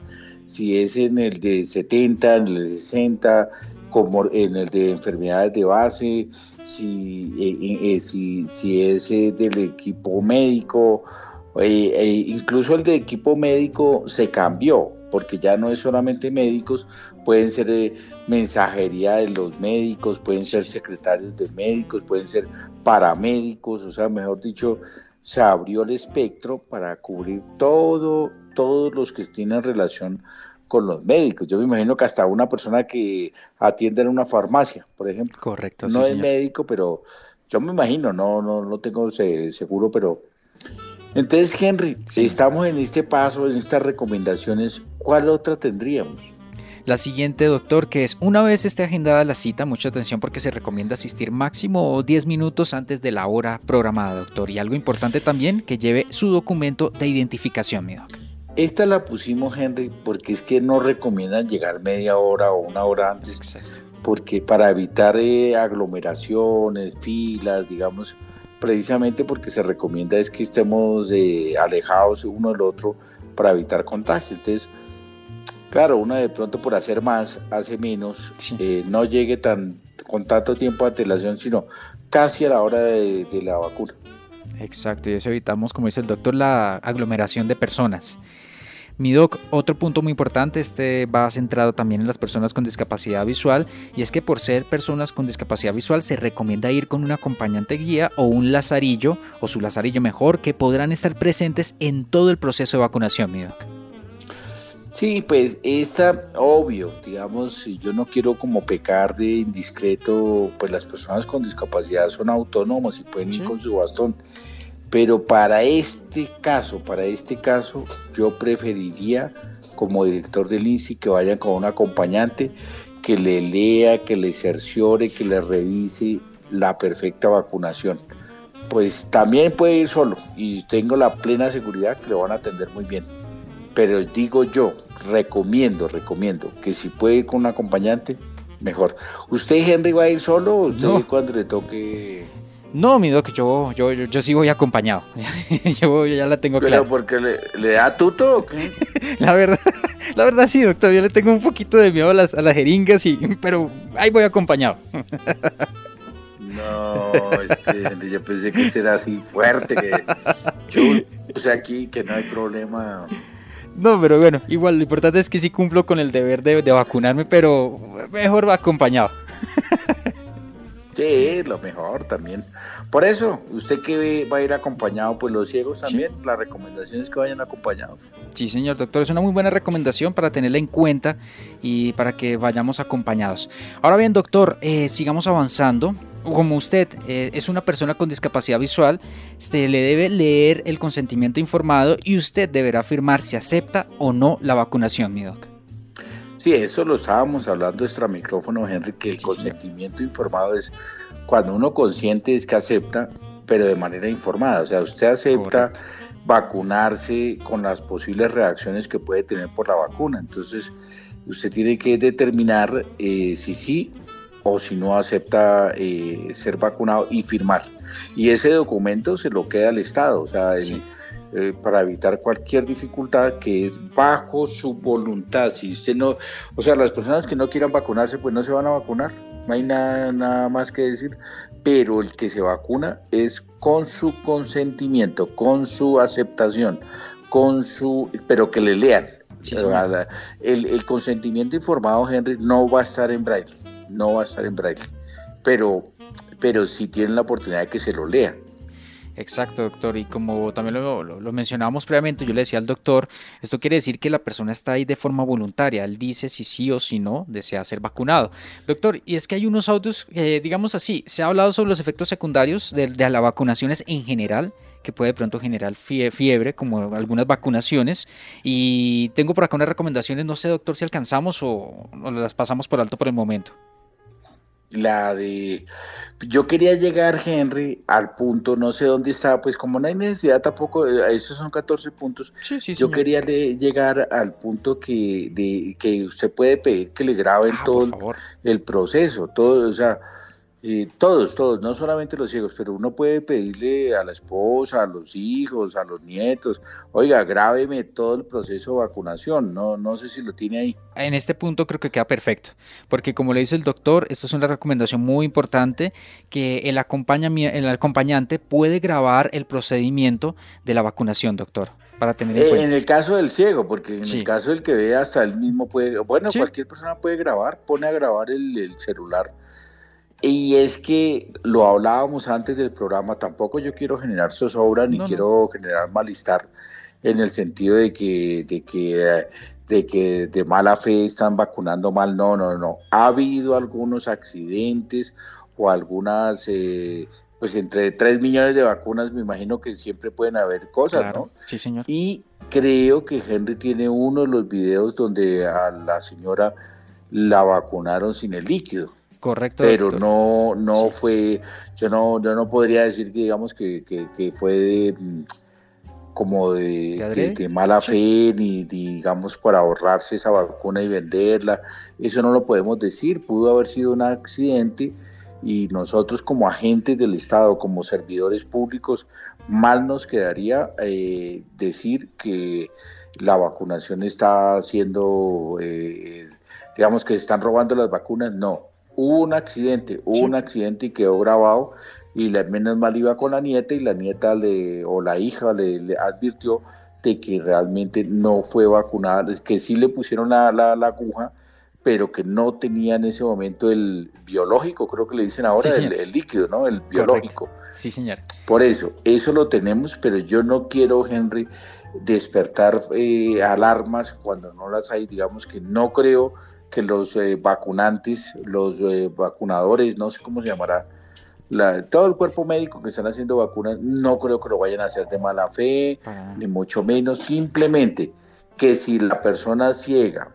si es en el de 70, en el de 60, como en el de enfermedades de base, si, eh, si, si es del equipo médico, incluso el de equipo médico se cambió, porque ya no es solamente médicos, pueden ser de mensajería de los médicos, pueden ser secretarios de médicos, pueden ser paramédicos, o sea, mejor dicho, se abrió el espectro para cubrir todo, todos los que tienen relación con los médicos. Yo me imagino que hasta una persona que atiende en una farmacia, por ejemplo. Correcto. No es médico, pero yo me imagino, no, no, no tengo seguro, pero entonces, Henry, si estamos en este paso, en estas recomendaciones, ¿cuál otra tendríamos? La siguiente, doctor, que es una vez esté agendada la cita, mucha atención porque se recomienda asistir máximo 10 minutos antes de la hora programada, doctor. Y algo importante también, que lleve su documento de identificación, mi doc. Esta la pusimos, Henry, porque es que no recomiendan llegar media hora o una hora antes. Exacto. Porque para evitar eh, aglomeraciones, filas, digamos, precisamente porque se recomienda es que estemos eh, alejados uno del otro para evitar contagios. Entonces, Claro, uno de pronto por hacer más hace menos, eh, no llegue tan con tanto tiempo de antelación, sino casi a la hora de, la vacuna. Exacto, y eso evitamos, como dice el doctor, la aglomeración de personas. Mi doc, otro punto muy importante, este va centrado también en las personas con discapacidad visual, y es que por ser personas con discapacidad visual se recomienda ir con un acompañante guía o un lazarillo, o su lazarillo mejor, que podrán estar presentes en todo el proceso de vacunación, mi doc. Sí, pues está obvio, digamos, yo no quiero como pecar de indiscreto, pues las personas con discapacidad son autónomas y pueden ir con su bastón, pero para este caso, para este caso, yo preferiría como director del INSI que vayan con un acompañante que le lea, que le cerciore, que le revise la perfecta vacunación. Pues también puede ir solo y tengo la plena seguridad que lo van a atender muy bien pero digo yo, recomiendo, recomiendo que si puede ir con un acompañante, mejor. ¿Usted, Henry, va a ir solo o usted cuando le toque...? No, mi doc, yo, yo, yo, sí voy acompañado. yo, ya la tengo clara. ¿Pero porque le, da tuto o qué? la verdad, la verdad sí, doctor, yo le tengo un poquito de miedo a las, a las jeringas, y, pero ahí voy acompañado. No, este, yo pensé que será así fuerte, que yo, sea, aquí que no hay problema. No, pero bueno, igual lo importante es que sí cumplo con el deber de, vacunarme, pero mejor acompañado. Sí, lo mejor también. Por eso, usted que va a ir acompañado, pues los ciegos también, la recomendación es que vayan acompañados. Sí, señor doctor, es una muy buena recomendación para tenerla en cuenta y para que vayamos acompañados. Ahora bien, doctor, eh, sigamos avanzando como usted eh, es una persona con discapacidad visual, usted le debe leer el consentimiento informado y usted deberá afirmar si acepta o no la vacunación, mi doc. Sí, eso lo estábamos hablando extra micrófono, Henry, que el consentimiento informado es cuando uno consiente es que acepta, pero de manera informada. O sea, usted acepta vacunarse con las posibles reacciones que puede tener por la vacuna. Entonces, usted tiene que determinar eh, si sí o si no acepta eh, ser vacunado y firmar. Y ese documento se lo queda al Estado, o sea, eh, para evitar cualquier dificultad que es bajo su voluntad. Si usted no, o sea, las personas que no quieran vacunarse, pues no se van a vacunar, no hay nada, nada más que decir, pero el que se vacuna es con su consentimiento, con su aceptación, con su, pero que le lean. el, el consentimiento informado, Henry, no va a estar en braille no va a estar en braille, pero, pero sí tienen la oportunidad de que se lo lea. Exacto, doctor. Y como también lo, mencionábamos previamente, yo le decía al doctor, esto quiere decir que la persona está ahí de forma voluntaria. Él dice si sí o si no desea ser vacunado. Doctor, y es que hay unos autos, digamos así, se ha hablado sobre los efectos secundarios de, de las vacunaciones en general que puede de pronto generar fiebre, como algunas vacunaciones. Y tengo por acá unas recomendaciones, no sé, doctor, si alcanzamos o, o las pasamos por alto por el momento la de yo quería llegar Henry al punto no sé dónde estaba pues como no hay necesidad tampoco eh, esos son 14 puntos yo quería llegar al punto que de que usted puede pedir que le graben ah, todo el, proceso todo o sea Eh, todos, todos, no solamente los ciegos, pero uno puede pedirle a la esposa, a los hijos, a los nietos, oiga, grábeme todo el proceso de vacunación, no, no sé si lo tiene ahí. En este punto creo que queda perfecto, porque como le dice el doctor, esto es una recomendación muy importante, que el, el acompañante puede grabar el procedimiento de la vacunación, doctor. Para tener en, eh, en el caso del ciego, porque en el caso del que ve hasta él mismo puede, bueno, cualquier persona puede grabar, pone a grabar el, el celular y es que lo hablábamos antes del programa, tampoco yo quiero generar zozobra ni quiero generar malestar en el sentido de que, de que, de que de mala fe están vacunando mal. No, no, no. Ha habido algunos accidentes o algunas, eh, pues entre 3 millones de vacunas me imagino que siempre pueden haber cosas, ¿no? Sí, señor. Y creo que Henry tiene uno de los videos donde a la señora la vacunaron sin el líquido. Correcto. Pero no, no fue, yo no, yo no podría decir que digamos que, fue de mm, como de, mala fe, ni digamos para ahorrarse esa vacuna y venderla. Eso no lo podemos decir, pudo haber sido un accidente y nosotros como agentes del Estado, como servidores públicos, mal nos quedaría eh, decir que la vacunación está haciendo, eh, digamos que se están robando las vacunas, no hubo un accidente, hubo un accidente y quedó grabado y la menos mal iba con la nieta y la nieta le, o la hija le, advirtió de que realmente no fue vacunada, que sí le pusieron la, la, aguja, pero que no tenía en ese momento el biológico, creo que le dicen ahora, el, líquido, ¿no? El biológico. Sí, señor. Por eso, eso lo tenemos, pero yo no quiero, Henry, despertar eh, alarmas cuando no las hay, digamos que no creo que los eh, vacunantes, los eh, vacunadores, no sé cómo se llamará, todo el cuerpo médico que están haciendo vacunas, no creo que lo vayan a hacer de mala fe, ni mucho menos, simplemente que si la persona ciega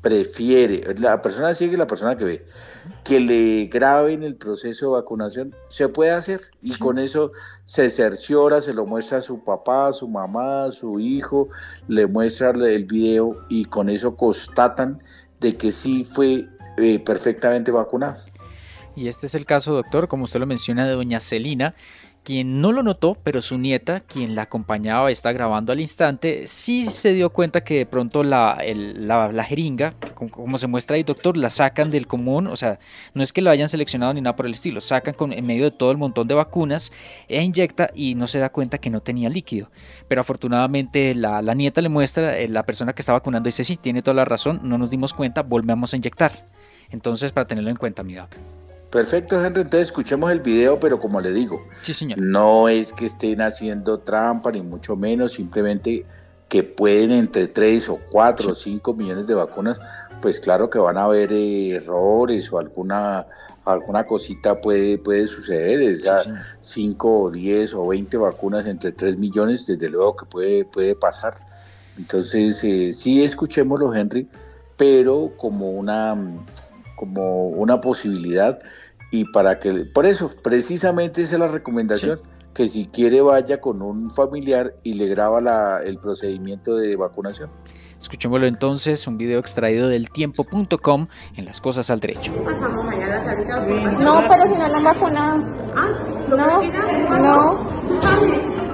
prefiere, la persona ciega y la persona que ve, que le graben el proceso de vacunación, se puede hacer. Y con eso se cerciora, se lo muestra a su papá, a su mamá, a su hijo, le muestra el video y con eso constatan de que sí fue eh, perfectamente vacunado. Y este es el caso, doctor, como usted lo menciona, de doña Celina, quien no lo notó, pero su nieta, quien la acompañaba, está grabando al instante, sí se dio cuenta que de pronto la, jeringa, como, se muestra ahí, doctor, la sacan del común, o sea, no es que la hayan seleccionado ni nada por el estilo, sacan con, en medio de todo el montón de vacunas e inyecta y no se da cuenta que no tenía líquido. Pero afortunadamente la, nieta le muestra, eh, la persona que está vacunando dice, sí, tiene toda la razón, no nos dimos cuenta, volvemos a inyectar. Entonces, para tenerlo en cuenta, mi doc. Perfecto, Henry. Entonces escuchemos el video, pero como le digo, no es que estén haciendo trampa, ni mucho menos, simplemente que pueden entre 3 o 4 o 5 millones de vacunas, pues claro que van a haber errores o alguna alguna cosita puede, puede suceder, es 5 o 10 o 20 vacunas entre 3 millones, desde luego que puede, puede pasar. Entonces, eh, sí escuchémoslo, Henry, pero como una, como una posibilidad y para que, por eso, precisamente esa es la recomendación, que si quiere vaya con un familiar y le graba la, el procedimiento de vacunación. Escuchémoslo entonces, un video extraído del tiempo.com en las cosas al derecho. No, pero si no lo han vacunado. ¿Ah? ¿Lo no, no.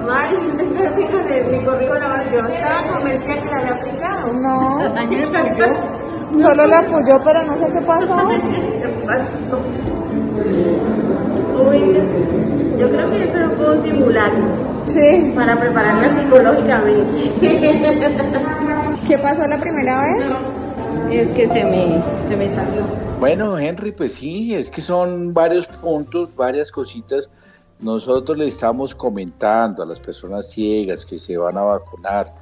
Mari, mi currículum, yo estaba convencida que la había aplicado. No. Solo la apoyó, pero no sé qué pasó. ¿Qué pasó? Uy, yo creo que eso lo puedo simular. Sí. Para prepararla psicológicamente. ¿Qué pasó la primera vez? Es que se me, se me salió. Bueno, Henry, pues sí, es que son varios puntos, varias cositas. Nosotros le estamos comentando a las personas ciegas que se van a vacunar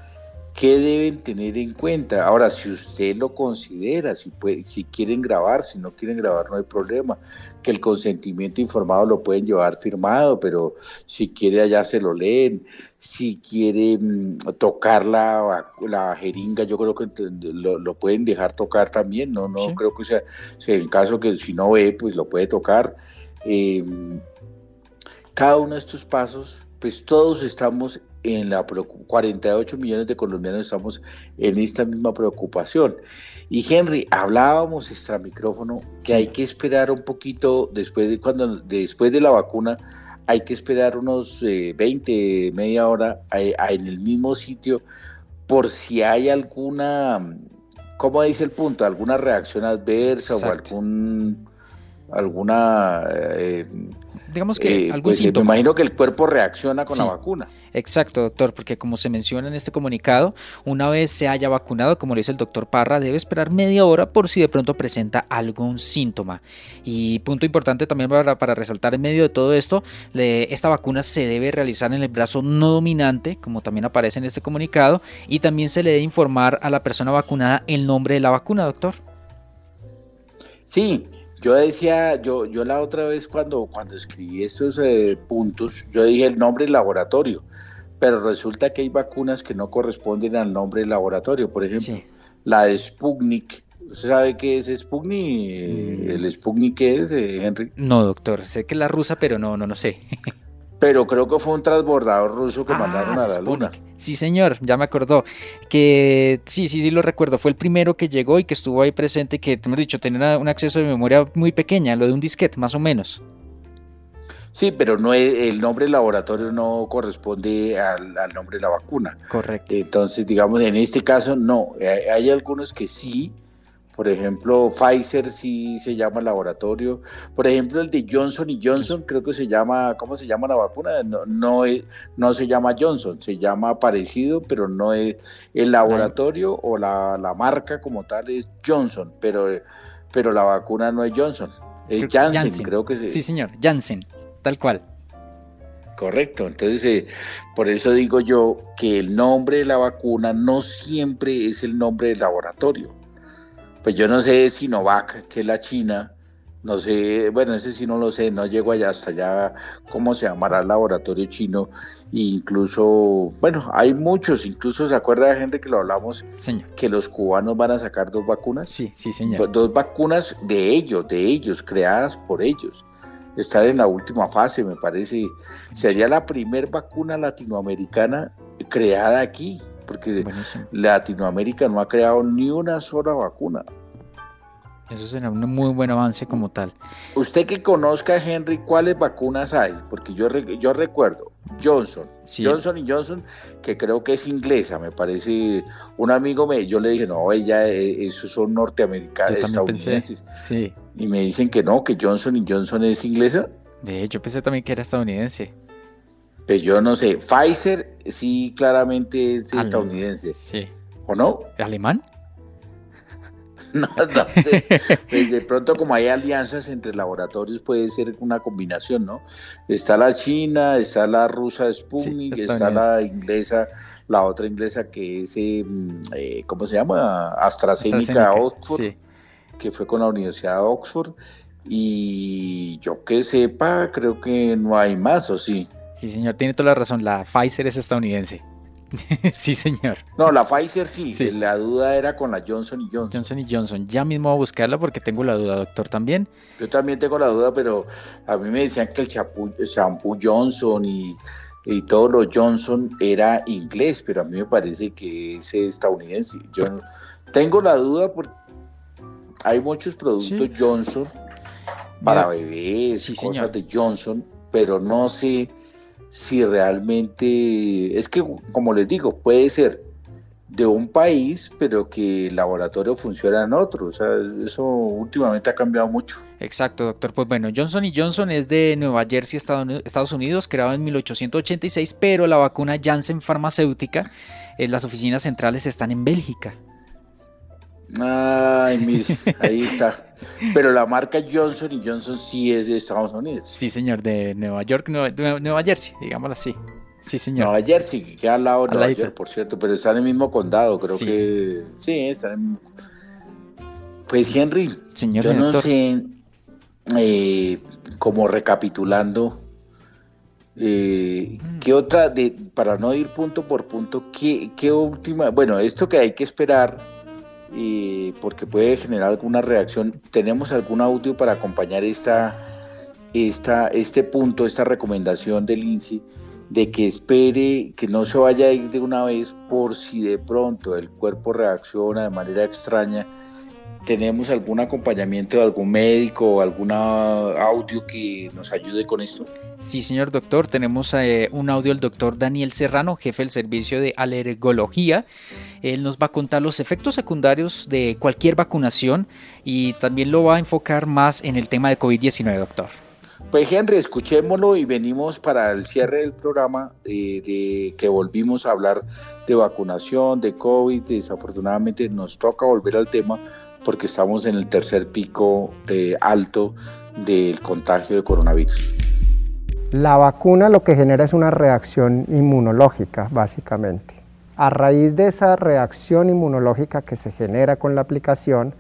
¿Qué deben tener en cuenta? Ahora, si usted lo considera, si, si quieren grabar, si no quieren grabar, no hay problema. Que el consentimiento informado lo pueden llevar firmado, pero si quiere allá se lo leen. Si quiere mm, tocar la, la, jeringa, yo creo que lo, pueden dejar tocar también, ¿no? No creo que sea, sea, en caso que si no ve, pues lo puede tocar. Em, cada uno de estos pasos, pues todos estamos en la 48 millones de colombianos estamos en esta misma preocupación. Y Henry, hablábamos extra micrófono que hay que esperar un poquito después de cuando después de la vacuna hay que esperar unos 20, eh, media hora en el mismo sitio por si hay alguna, ¿cómo dice el punto? ¿Alguna reacción adversa o algún alguna eh, digamos que eh, algún pues, síntoma. Me imagino que el cuerpo reacciona con la vacuna. Exacto, doctor, porque como se menciona en este comunicado, una vez se haya vacunado, como le dice el doctor Parra, debe esperar media hora por si de pronto presenta algún síntoma. Y punto importante también para, para resaltar en medio de todo esto, esta vacuna se debe realizar en el brazo no dominante, como también aparece en este comunicado, y también se le debe informar a la persona vacunada el nombre de la vacuna, doctor. Sí, yo decía, yo, yo la otra vez cuando, cuando escribí estos eh, puntos, yo dije el nombre del laboratorio, pero resulta que hay vacunas que no corresponden al nombre del laboratorio. Por ejemplo, la de Sputnik. ¿Usted sabe qué es Sputnik? Mm. ¿El Sputnik qué es, eh, Henry? No, doctor, sé que es la rusa, pero no, no, no sé. Pero creo que fue un transbordador ruso que ah, mandaron a la luna. Sí, señor, ya me acordó. Que sí, sí, sí lo recuerdo. Fue el primero que llegó y que estuvo ahí presente, que, hemos dicho, tenía un acceso de memoria muy pequeña, lo de un disquete, más o menos. Sí, pero no el nombre del laboratorio no corresponde al, al nombre de la vacuna. Correcto. Entonces, digamos, en este caso no. Hay algunos que sí, por ejemplo, Pfizer sí se llama laboratorio. Por ejemplo, el de Johnson y Johnson creo que se llama, ¿cómo se llama la vacuna? No, no, no se llama Johnson, se llama parecido, pero no es el laboratorio o la, marca como tal es Johnson, pero, pero la vacuna no es Johnson, es Janssen, creo que sí. Sí, señor, Janssen, tal cual. Correcto, entonces eh, por eso digo yo que el nombre de la vacuna no siempre es el nombre del laboratorio pues yo no sé Sinovac, que es la China, no sé, bueno, ese sí no lo sé, no llego allá hasta allá cómo se llamará el laboratorio chino, e incluso, bueno, hay muchos, incluso se acuerda de gente que lo hablamos, señor. que los cubanos van a sacar dos vacunas. Sí, sí, señor. Dos vacunas de ellos, de ellos, creadas por ellos. Estar en la última fase, me parece. Sería la primera vacuna latinoamericana creada aquí porque Latinoamérica no ha creado ni una sola vacuna. Eso será un muy buen avance como tal. Usted que conozca, Henry, ¿cuáles vacunas hay? Porque yo, yo recuerdo Johnson, Johnson y Johnson, que creo que es inglesa, me parece. Un amigo me, yo le dije, no, ella, eh, esos son norteamericanos, estadounidenses. sí. Y me dicen que no, que Johnson y Johnson es inglesa. De hecho, pensé también que era estadounidense. Pues yo no sé, Pfizer sí claramente es estadounidense. Sí. ¿O no? ¿Alemán? No, no sé. Pues de pronto como hay alianzas entre laboratorios puede ser una combinación, ¿no? Está la china, está la rusa Sputnik, está la inglesa, la otra inglesa que es, eh, eh, ¿cómo se llama? AstraZeneca, Oxford, que fue con la Universidad de Oxford. Y yo que sepa, creo que no hay más, ¿o sí? Sí, señor, tiene toda la razón. La Pfizer es estadounidense. sí, señor. No, la Pfizer sí. La duda era con la Johnson y Johnson. Johnson y Johnson. Ya mismo voy a buscarla porque tengo la duda, doctor, también. Yo también tengo la duda, pero a mí me decían que el shampoo, Johnson y, y todo lo Johnson era inglés, pero a mí me parece que es estadounidense. Yo tengo la duda porque hay muchos productos Johnson para bebés, cosas de Johnson, pero no sé si realmente, es que como les digo, puede ser de un país, pero que el laboratorio funciona en otro. O sea, eso últimamente ha cambiado mucho. Exacto, doctor. Pues bueno, Johnson Johnson es de Nueva Jersey, Estados Unidos, creado en 1886, pero la vacuna Janssen Farmacéutica, en las oficinas centrales están en Bélgica. Ay, mire, ahí está. Pero la marca Johnson y Johnson sí es de Estados Unidos. Sí, señor, de Nueva York, Nueva, Jersey, digámoslo así. Sí, señor. Nueva Jersey, que queda al lado de Nueva York, por cierto, pero está en el mismo condado, creo que. Sí, está en el mismo. Pues Henry, señor yo no sé, eh, como recapitulando, eh, mm. ¿qué otra, de, para no ir punto por punto, qué, qué última, bueno, esto que hay que esperar porque puede generar alguna reacción. ¿Tenemos algún audio para acompañar esta, esta, este punto, esta recomendación del INSI de que espere, que no se vaya a ir de una vez por si de pronto el cuerpo reacciona de manera extraña. ¿Tenemos algún acompañamiento de algún médico o algún audio que nos ayude con esto? Sí, señor doctor, tenemos eh, un audio del doctor Daniel Serrano, jefe del servicio de alergología. Él nos va a contar los efectos secundarios de cualquier vacunación y también lo va a enfocar más en el tema de COVID-19, doctor. Pues Henry, escuchémoslo y venimos para el cierre del programa eh, de que volvimos a hablar de vacunación, de COVID. Desafortunadamente nos toca volver al tema porque estamos en el tercer pico eh, alto del contagio de coronavirus. La vacuna lo que genera es una reacción inmunológica, básicamente. A raíz de esa reacción inmunológica que se genera con la aplicación,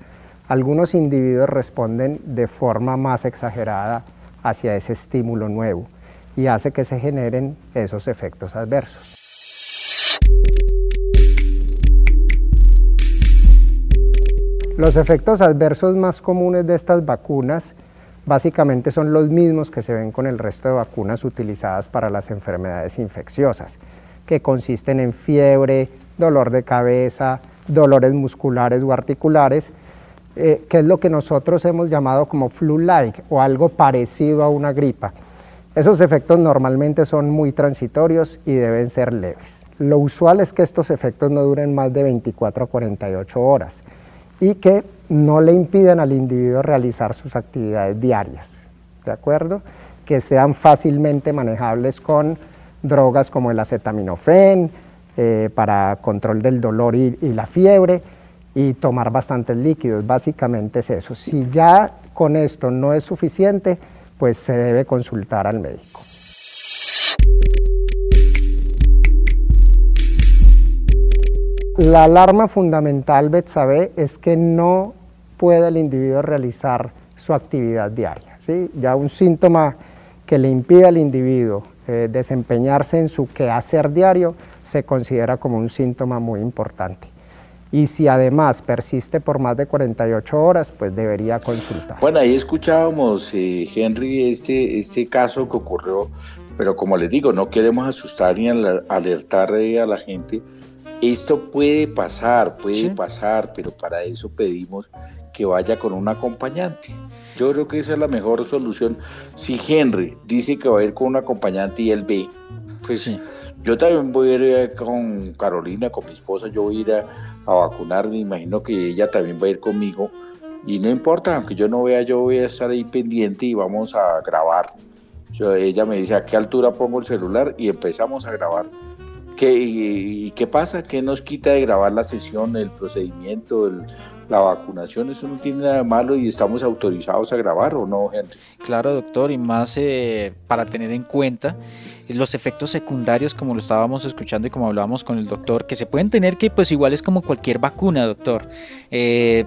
algunos individuos responden de forma más exagerada hacia ese estímulo nuevo y hace que se generen esos efectos adversos. Los efectos adversos más comunes de estas vacunas básicamente son los mismos que se ven con el resto de vacunas utilizadas para las enfermedades infecciosas, que consisten en fiebre, dolor de cabeza, dolores musculares o articulares, eh, que es lo que nosotros hemos llamado como flu-like o algo parecido a una gripa. Esos efectos normalmente son muy transitorios y deben ser leves. Lo usual es que estos efectos no duren más de 24 a 48 horas y que no le impiden al individuo realizar sus actividades diarias, ¿de acuerdo? Que sean fácilmente manejables con drogas como el acetaminofén eh, para control del dolor y la fiebre, y tomar bastantes líquidos. Básicamente es eso. Si ya con esto no es suficiente, pues se debe consultar al médico. La alarma fundamental, Betsabe, es que no puede el individuo realizar su actividad diaria. ¿sí? Ya un síntoma que le impide al individuo eh, desempeñarse en su quehacer diario se considera como un síntoma muy importante y si además persiste por más de 48 horas, pues debería consultar. Bueno, ahí escuchábamos, eh, Henry, este, este caso que ocurrió, pero como les digo, no queremos asustar ni alertar a la gente. Esto puede pasar, puede pasar, pero para eso pedimos que vaya con un acompañante. Yo creo que esa es la mejor solución. Si Henry dice que va a ir con un acompañante y él ve, pues sí. yo también voy a ir eh, con Carolina, con mi esposa, yo voy a ir a, a vacunar, me imagino que ella también va a ir conmigo y no importa, aunque yo no vea, yo voy a estar ahí pendiente y vamos a grabar. ella me dice a qué altura pongo el celular y empezamos a grabar. ¿Qué, y, qué pasa? ¿Qué nos quita de grabar la sesión, el procedimiento, la vacunación? Eso no tiene nada de malo y estamos autorizados a grabar o no, gente. Claro, doctor, y más eh, para tener en cuenta los efectos secundarios como lo estábamos escuchando y como hablábamos con el doctor, que se pueden tener que pues igual es como cualquier vacuna, doctor. Eh,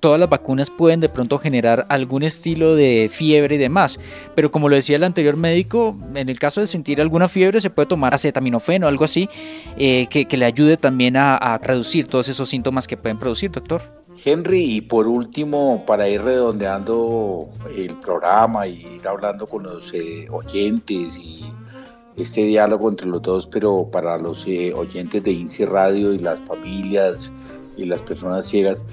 todas las vacunas pueden de pronto generar algún estilo de fiebre y demás, pero como lo decía el anterior médico, en el caso de sentir alguna fiebre se puede tomar acetaminofeno o algo así, eh, que, le ayude también a reducir todos esos síntomas que pueden producir, doctor. Henry, y por último, para ir redondeando el programa y ir hablando con los eh, oyentes y este diálogo entre los dos, pero para los eh, oyentes de INSI Radio y las familias y las personas ciegas,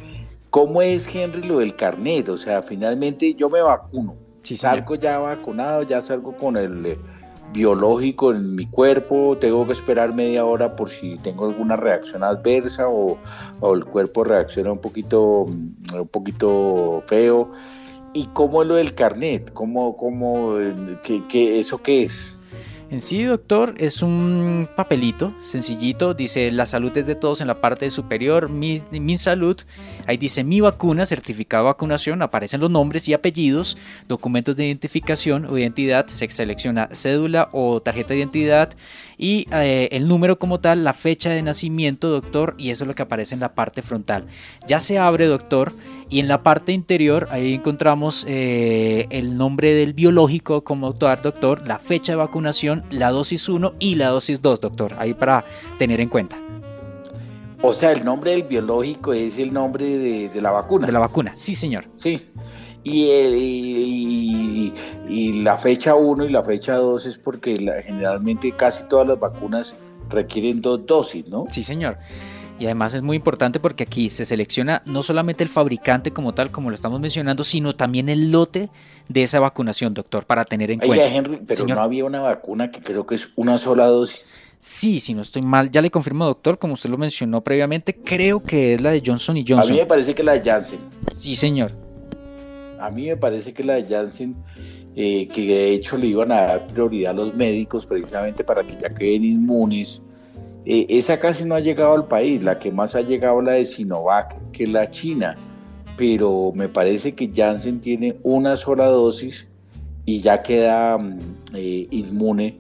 ¿cómo es, Henry, lo del carnet? O sea, finalmente yo me vacuno, salgo ya vacunado, ya salgo con el biológico en mi cuerpo, tengo que esperar media hora por si tengo alguna reacción adversa o, el cuerpo reacciona un poquito, mm, un poquito feo. ¿Y cómo es lo del carnet? ¿Cómo, cómo, eh, qué, qué, ¿Eso qué es? En sí, doctor, es un papelito sencillito. Dice, la salud es de todos en la parte superior. Mi, mi, salud. Ahí dice, mi vacuna, certificado de vacunación. Aparecen los nombres y apellidos, documentos de identificación o identidad. Se selecciona cédula o tarjeta de identidad y eh, el número como tal, la fecha de nacimiento, doctor. Y eso es lo que aparece en la parte frontal. Ya se abre, doctor y en la parte interior, ahí encontramos eh, el nombre del biológico como doctor, la fecha de vacunación, la dosis 1 y la dosis 2, doctor. Ahí para tener en cuenta. O sea, el nombre del biológico es el nombre de, la vacuna. De la vacuna, sí, señor. Sí. Y, y, la fecha 1 y la fecha 2 es porque generalmente casi todas las vacunas requieren dos dosis, ¿no? Sí, señor. Y además es muy importante porque aquí se selecciona no solamente el fabricante como tal, como lo estamos mencionando, sino también el lote de esa vacunación, doctor, para tener en cuenta. Henry, pero no había una vacuna que creo que es una sola dosis. Sí, si no estoy mal, ya le confirmo, doctor, como usted lo mencionó previamente, creo que es la de Johnson y Johnson. A mí me parece que la de Janssen. Sí, señor. A mí me parece que la de Janssen, eh, que de hecho le iban a dar prioridad a los médicos precisamente para que ya queden inmunes eh, esa casi no ha llegado al país, la que más ha llegado la de Sinovac, que es la China, pero me parece que Janssen tiene una sola dosis y ya queda mm, eh, inmune,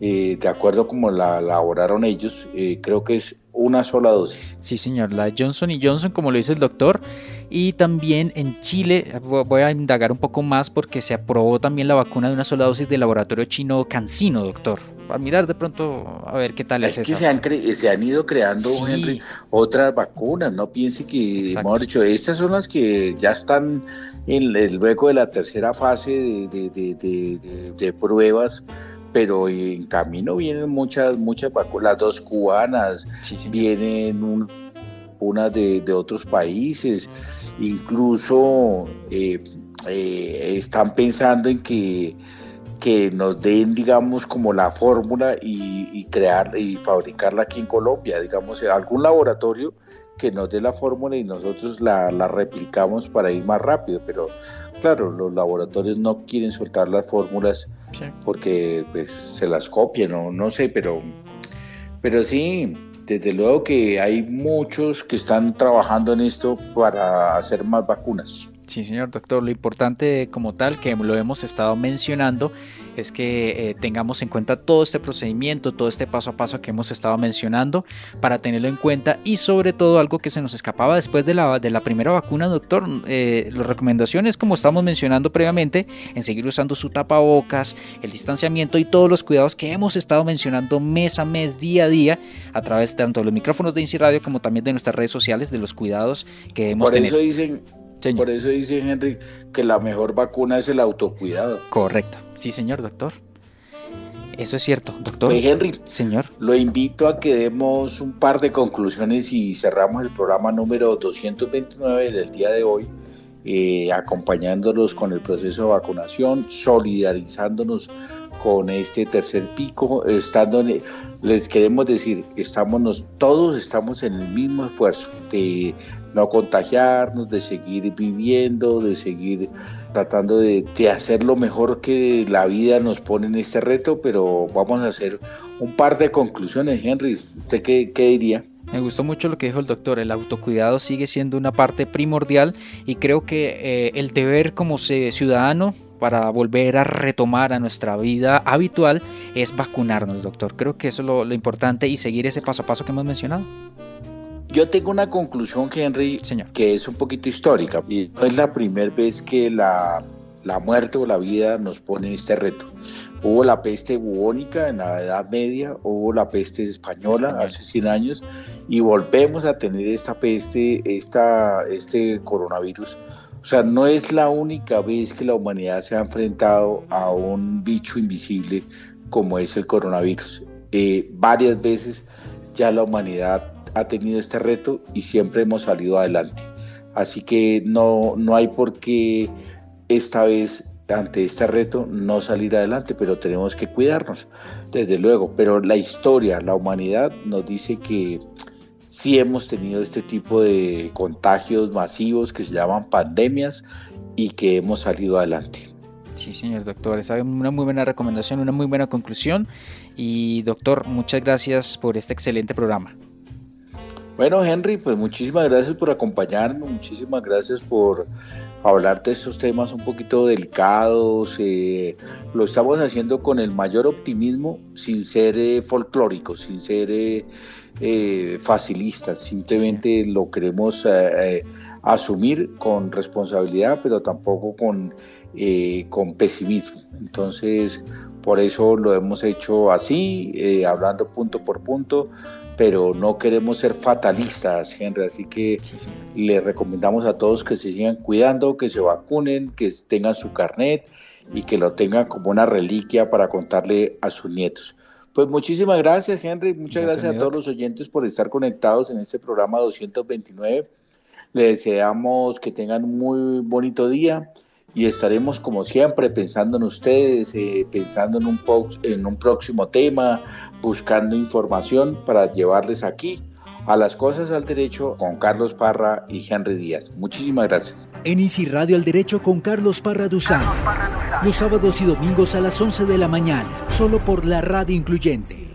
eh, de acuerdo como la elaboraron ellos, creo que es una sola dosis. Sí, señor, la Johnson y Johnson, como lo dice el doctor, y también en Chile, voy a indagar un poco más porque se aprobó también la vacuna de una sola dosis del laboratorio chino Cancino, doctor a mirar de pronto a ver qué tal es, es que Se han, se han ido creando otras vacunas, no piense que, hemos dicho, estas son las que ya están en el, luego de la tercera fase de, pruebas, pero en camino vienen muchas, muchas vacunas, las dos cubanas, vienen unas de, otros países, incluso eh, eh, están pensando en que que nos den, digamos, como la fórmula y, crear y fabricarla aquí en Colombia, digamos, algún laboratorio que nos dé la fórmula y nosotros la, replicamos para ir más rápido, pero claro, los laboratorios no quieren soltar las fórmulas porque pues se las copian o no sé, pero, pero sí, desde luego que hay muchos que están trabajando en esto para hacer más vacunas. Sí, señor doctor. Lo importante como tal que lo hemos estado mencionando es que eh, tengamos en cuenta todo este procedimiento, todo este paso a paso que hemos estado mencionando para tenerlo en cuenta y sobre todo algo que se nos escapaba después de la, de la primera vacuna, doctor. Eh, las recomendaciones, como estamos mencionando previamente, en seguir usando su tapabocas, el distanciamiento y todos los cuidados que hemos estado mencionando mes a mes, día a día, a través tanto de los micrófonos de INSI Radio como también de nuestras redes sociales, de los cuidados que hemos tenido. Por eso dicen por eso dice Henry que la mejor vacuna es el autocuidado. Correcto. Sí, señor doctor. Eso es cierto, doctor. Pues, Henry, señor. Lo invito a que demos un par de conclusiones y cerramos el programa número 229 del día de hoy, eh, acompañándolos con el proceso de vacunación, solidarizándonos con este tercer pico, estando les queremos decir, estamos todos estamos en el mismo esfuerzo de no contagiarnos, de seguir viviendo, de seguir tratando de, hacer lo mejor que la vida nos pone en este reto, pero vamos a hacer un par de conclusiones, Henry. ¿Usted qué, diría? Me gustó mucho lo que dijo el doctor, el autocuidado sigue siendo una parte primordial y creo que eh, el deber como ciudadano para volver a retomar a nuestra vida habitual es vacunarnos, doctor. Creo que eso es lo importante y seguir ese paso a paso que hemos mencionado. Yo tengo una conclusión, Henry, que es un poquito histórica. Y no es la primera vez que la, la muerte o la vida nos pone este reto. Hubo la peste bubónica en la Edad Media, hubo la peste española hace 100 años y volvemos a tener esta peste, esta, este coronavirus. O sea, no es la única vez que la humanidad se ha enfrentado a un bicho invisible como es el coronavirus. Eh, varias veces ya la humanidad ha tenido este reto y siempre hemos salido adelante. Así que no, no hay por qué esta vez ante este reto no salir adelante, pero tenemos que cuidarnos, desde luego. Pero la historia, la humanidad nos dice que sí hemos tenido este tipo de contagios masivos que se llaman pandemias y que hemos salido adelante. Sí, señor doctor, esa es una muy buena recomendación, una muy buena conclusión. Y doctor, muchas gracias por este excelente programa. Bueno, Henry, pues muchísimas gracias por acompañarnos, muchísimas gracias por hablar de estos temas un poquito delicados. Eh, lo estamos haciendo con el mayor optimismo, sin ser eh, folclóricos, sin ser eh, facilistas, simplemente lo queremos asumir con responsabilidad, pero tampoco con, con pesimismo. Entonces, por eso lo hemos hecho así, hablando punto por punto pero no queremos ser fatalistas, Henry, así que le recomendamos a todos que se sigan cuidando, que se vacunen, que tengan su carnet y que lo tengan como una reliquia para contarle a sus nietos. Pues muchísimas gracias, Henry, muchas gracias, a todos los oyentes por estar conectados en este programa 229. Le deseamos que tengan un muy bonito día y estaremos como siempre pensando en ustedes, eh, pensando en un, en un próximo tema, buscando información para llevarles aquí a las cosas al derecho con Carlos Parra y Henry Díaz. Muchísimas gracias. En Easy Radio al Derecho con Carlos Parra Duzán. Los sábados y domingos a las 11 de la mañana, solo por la radio incluyente.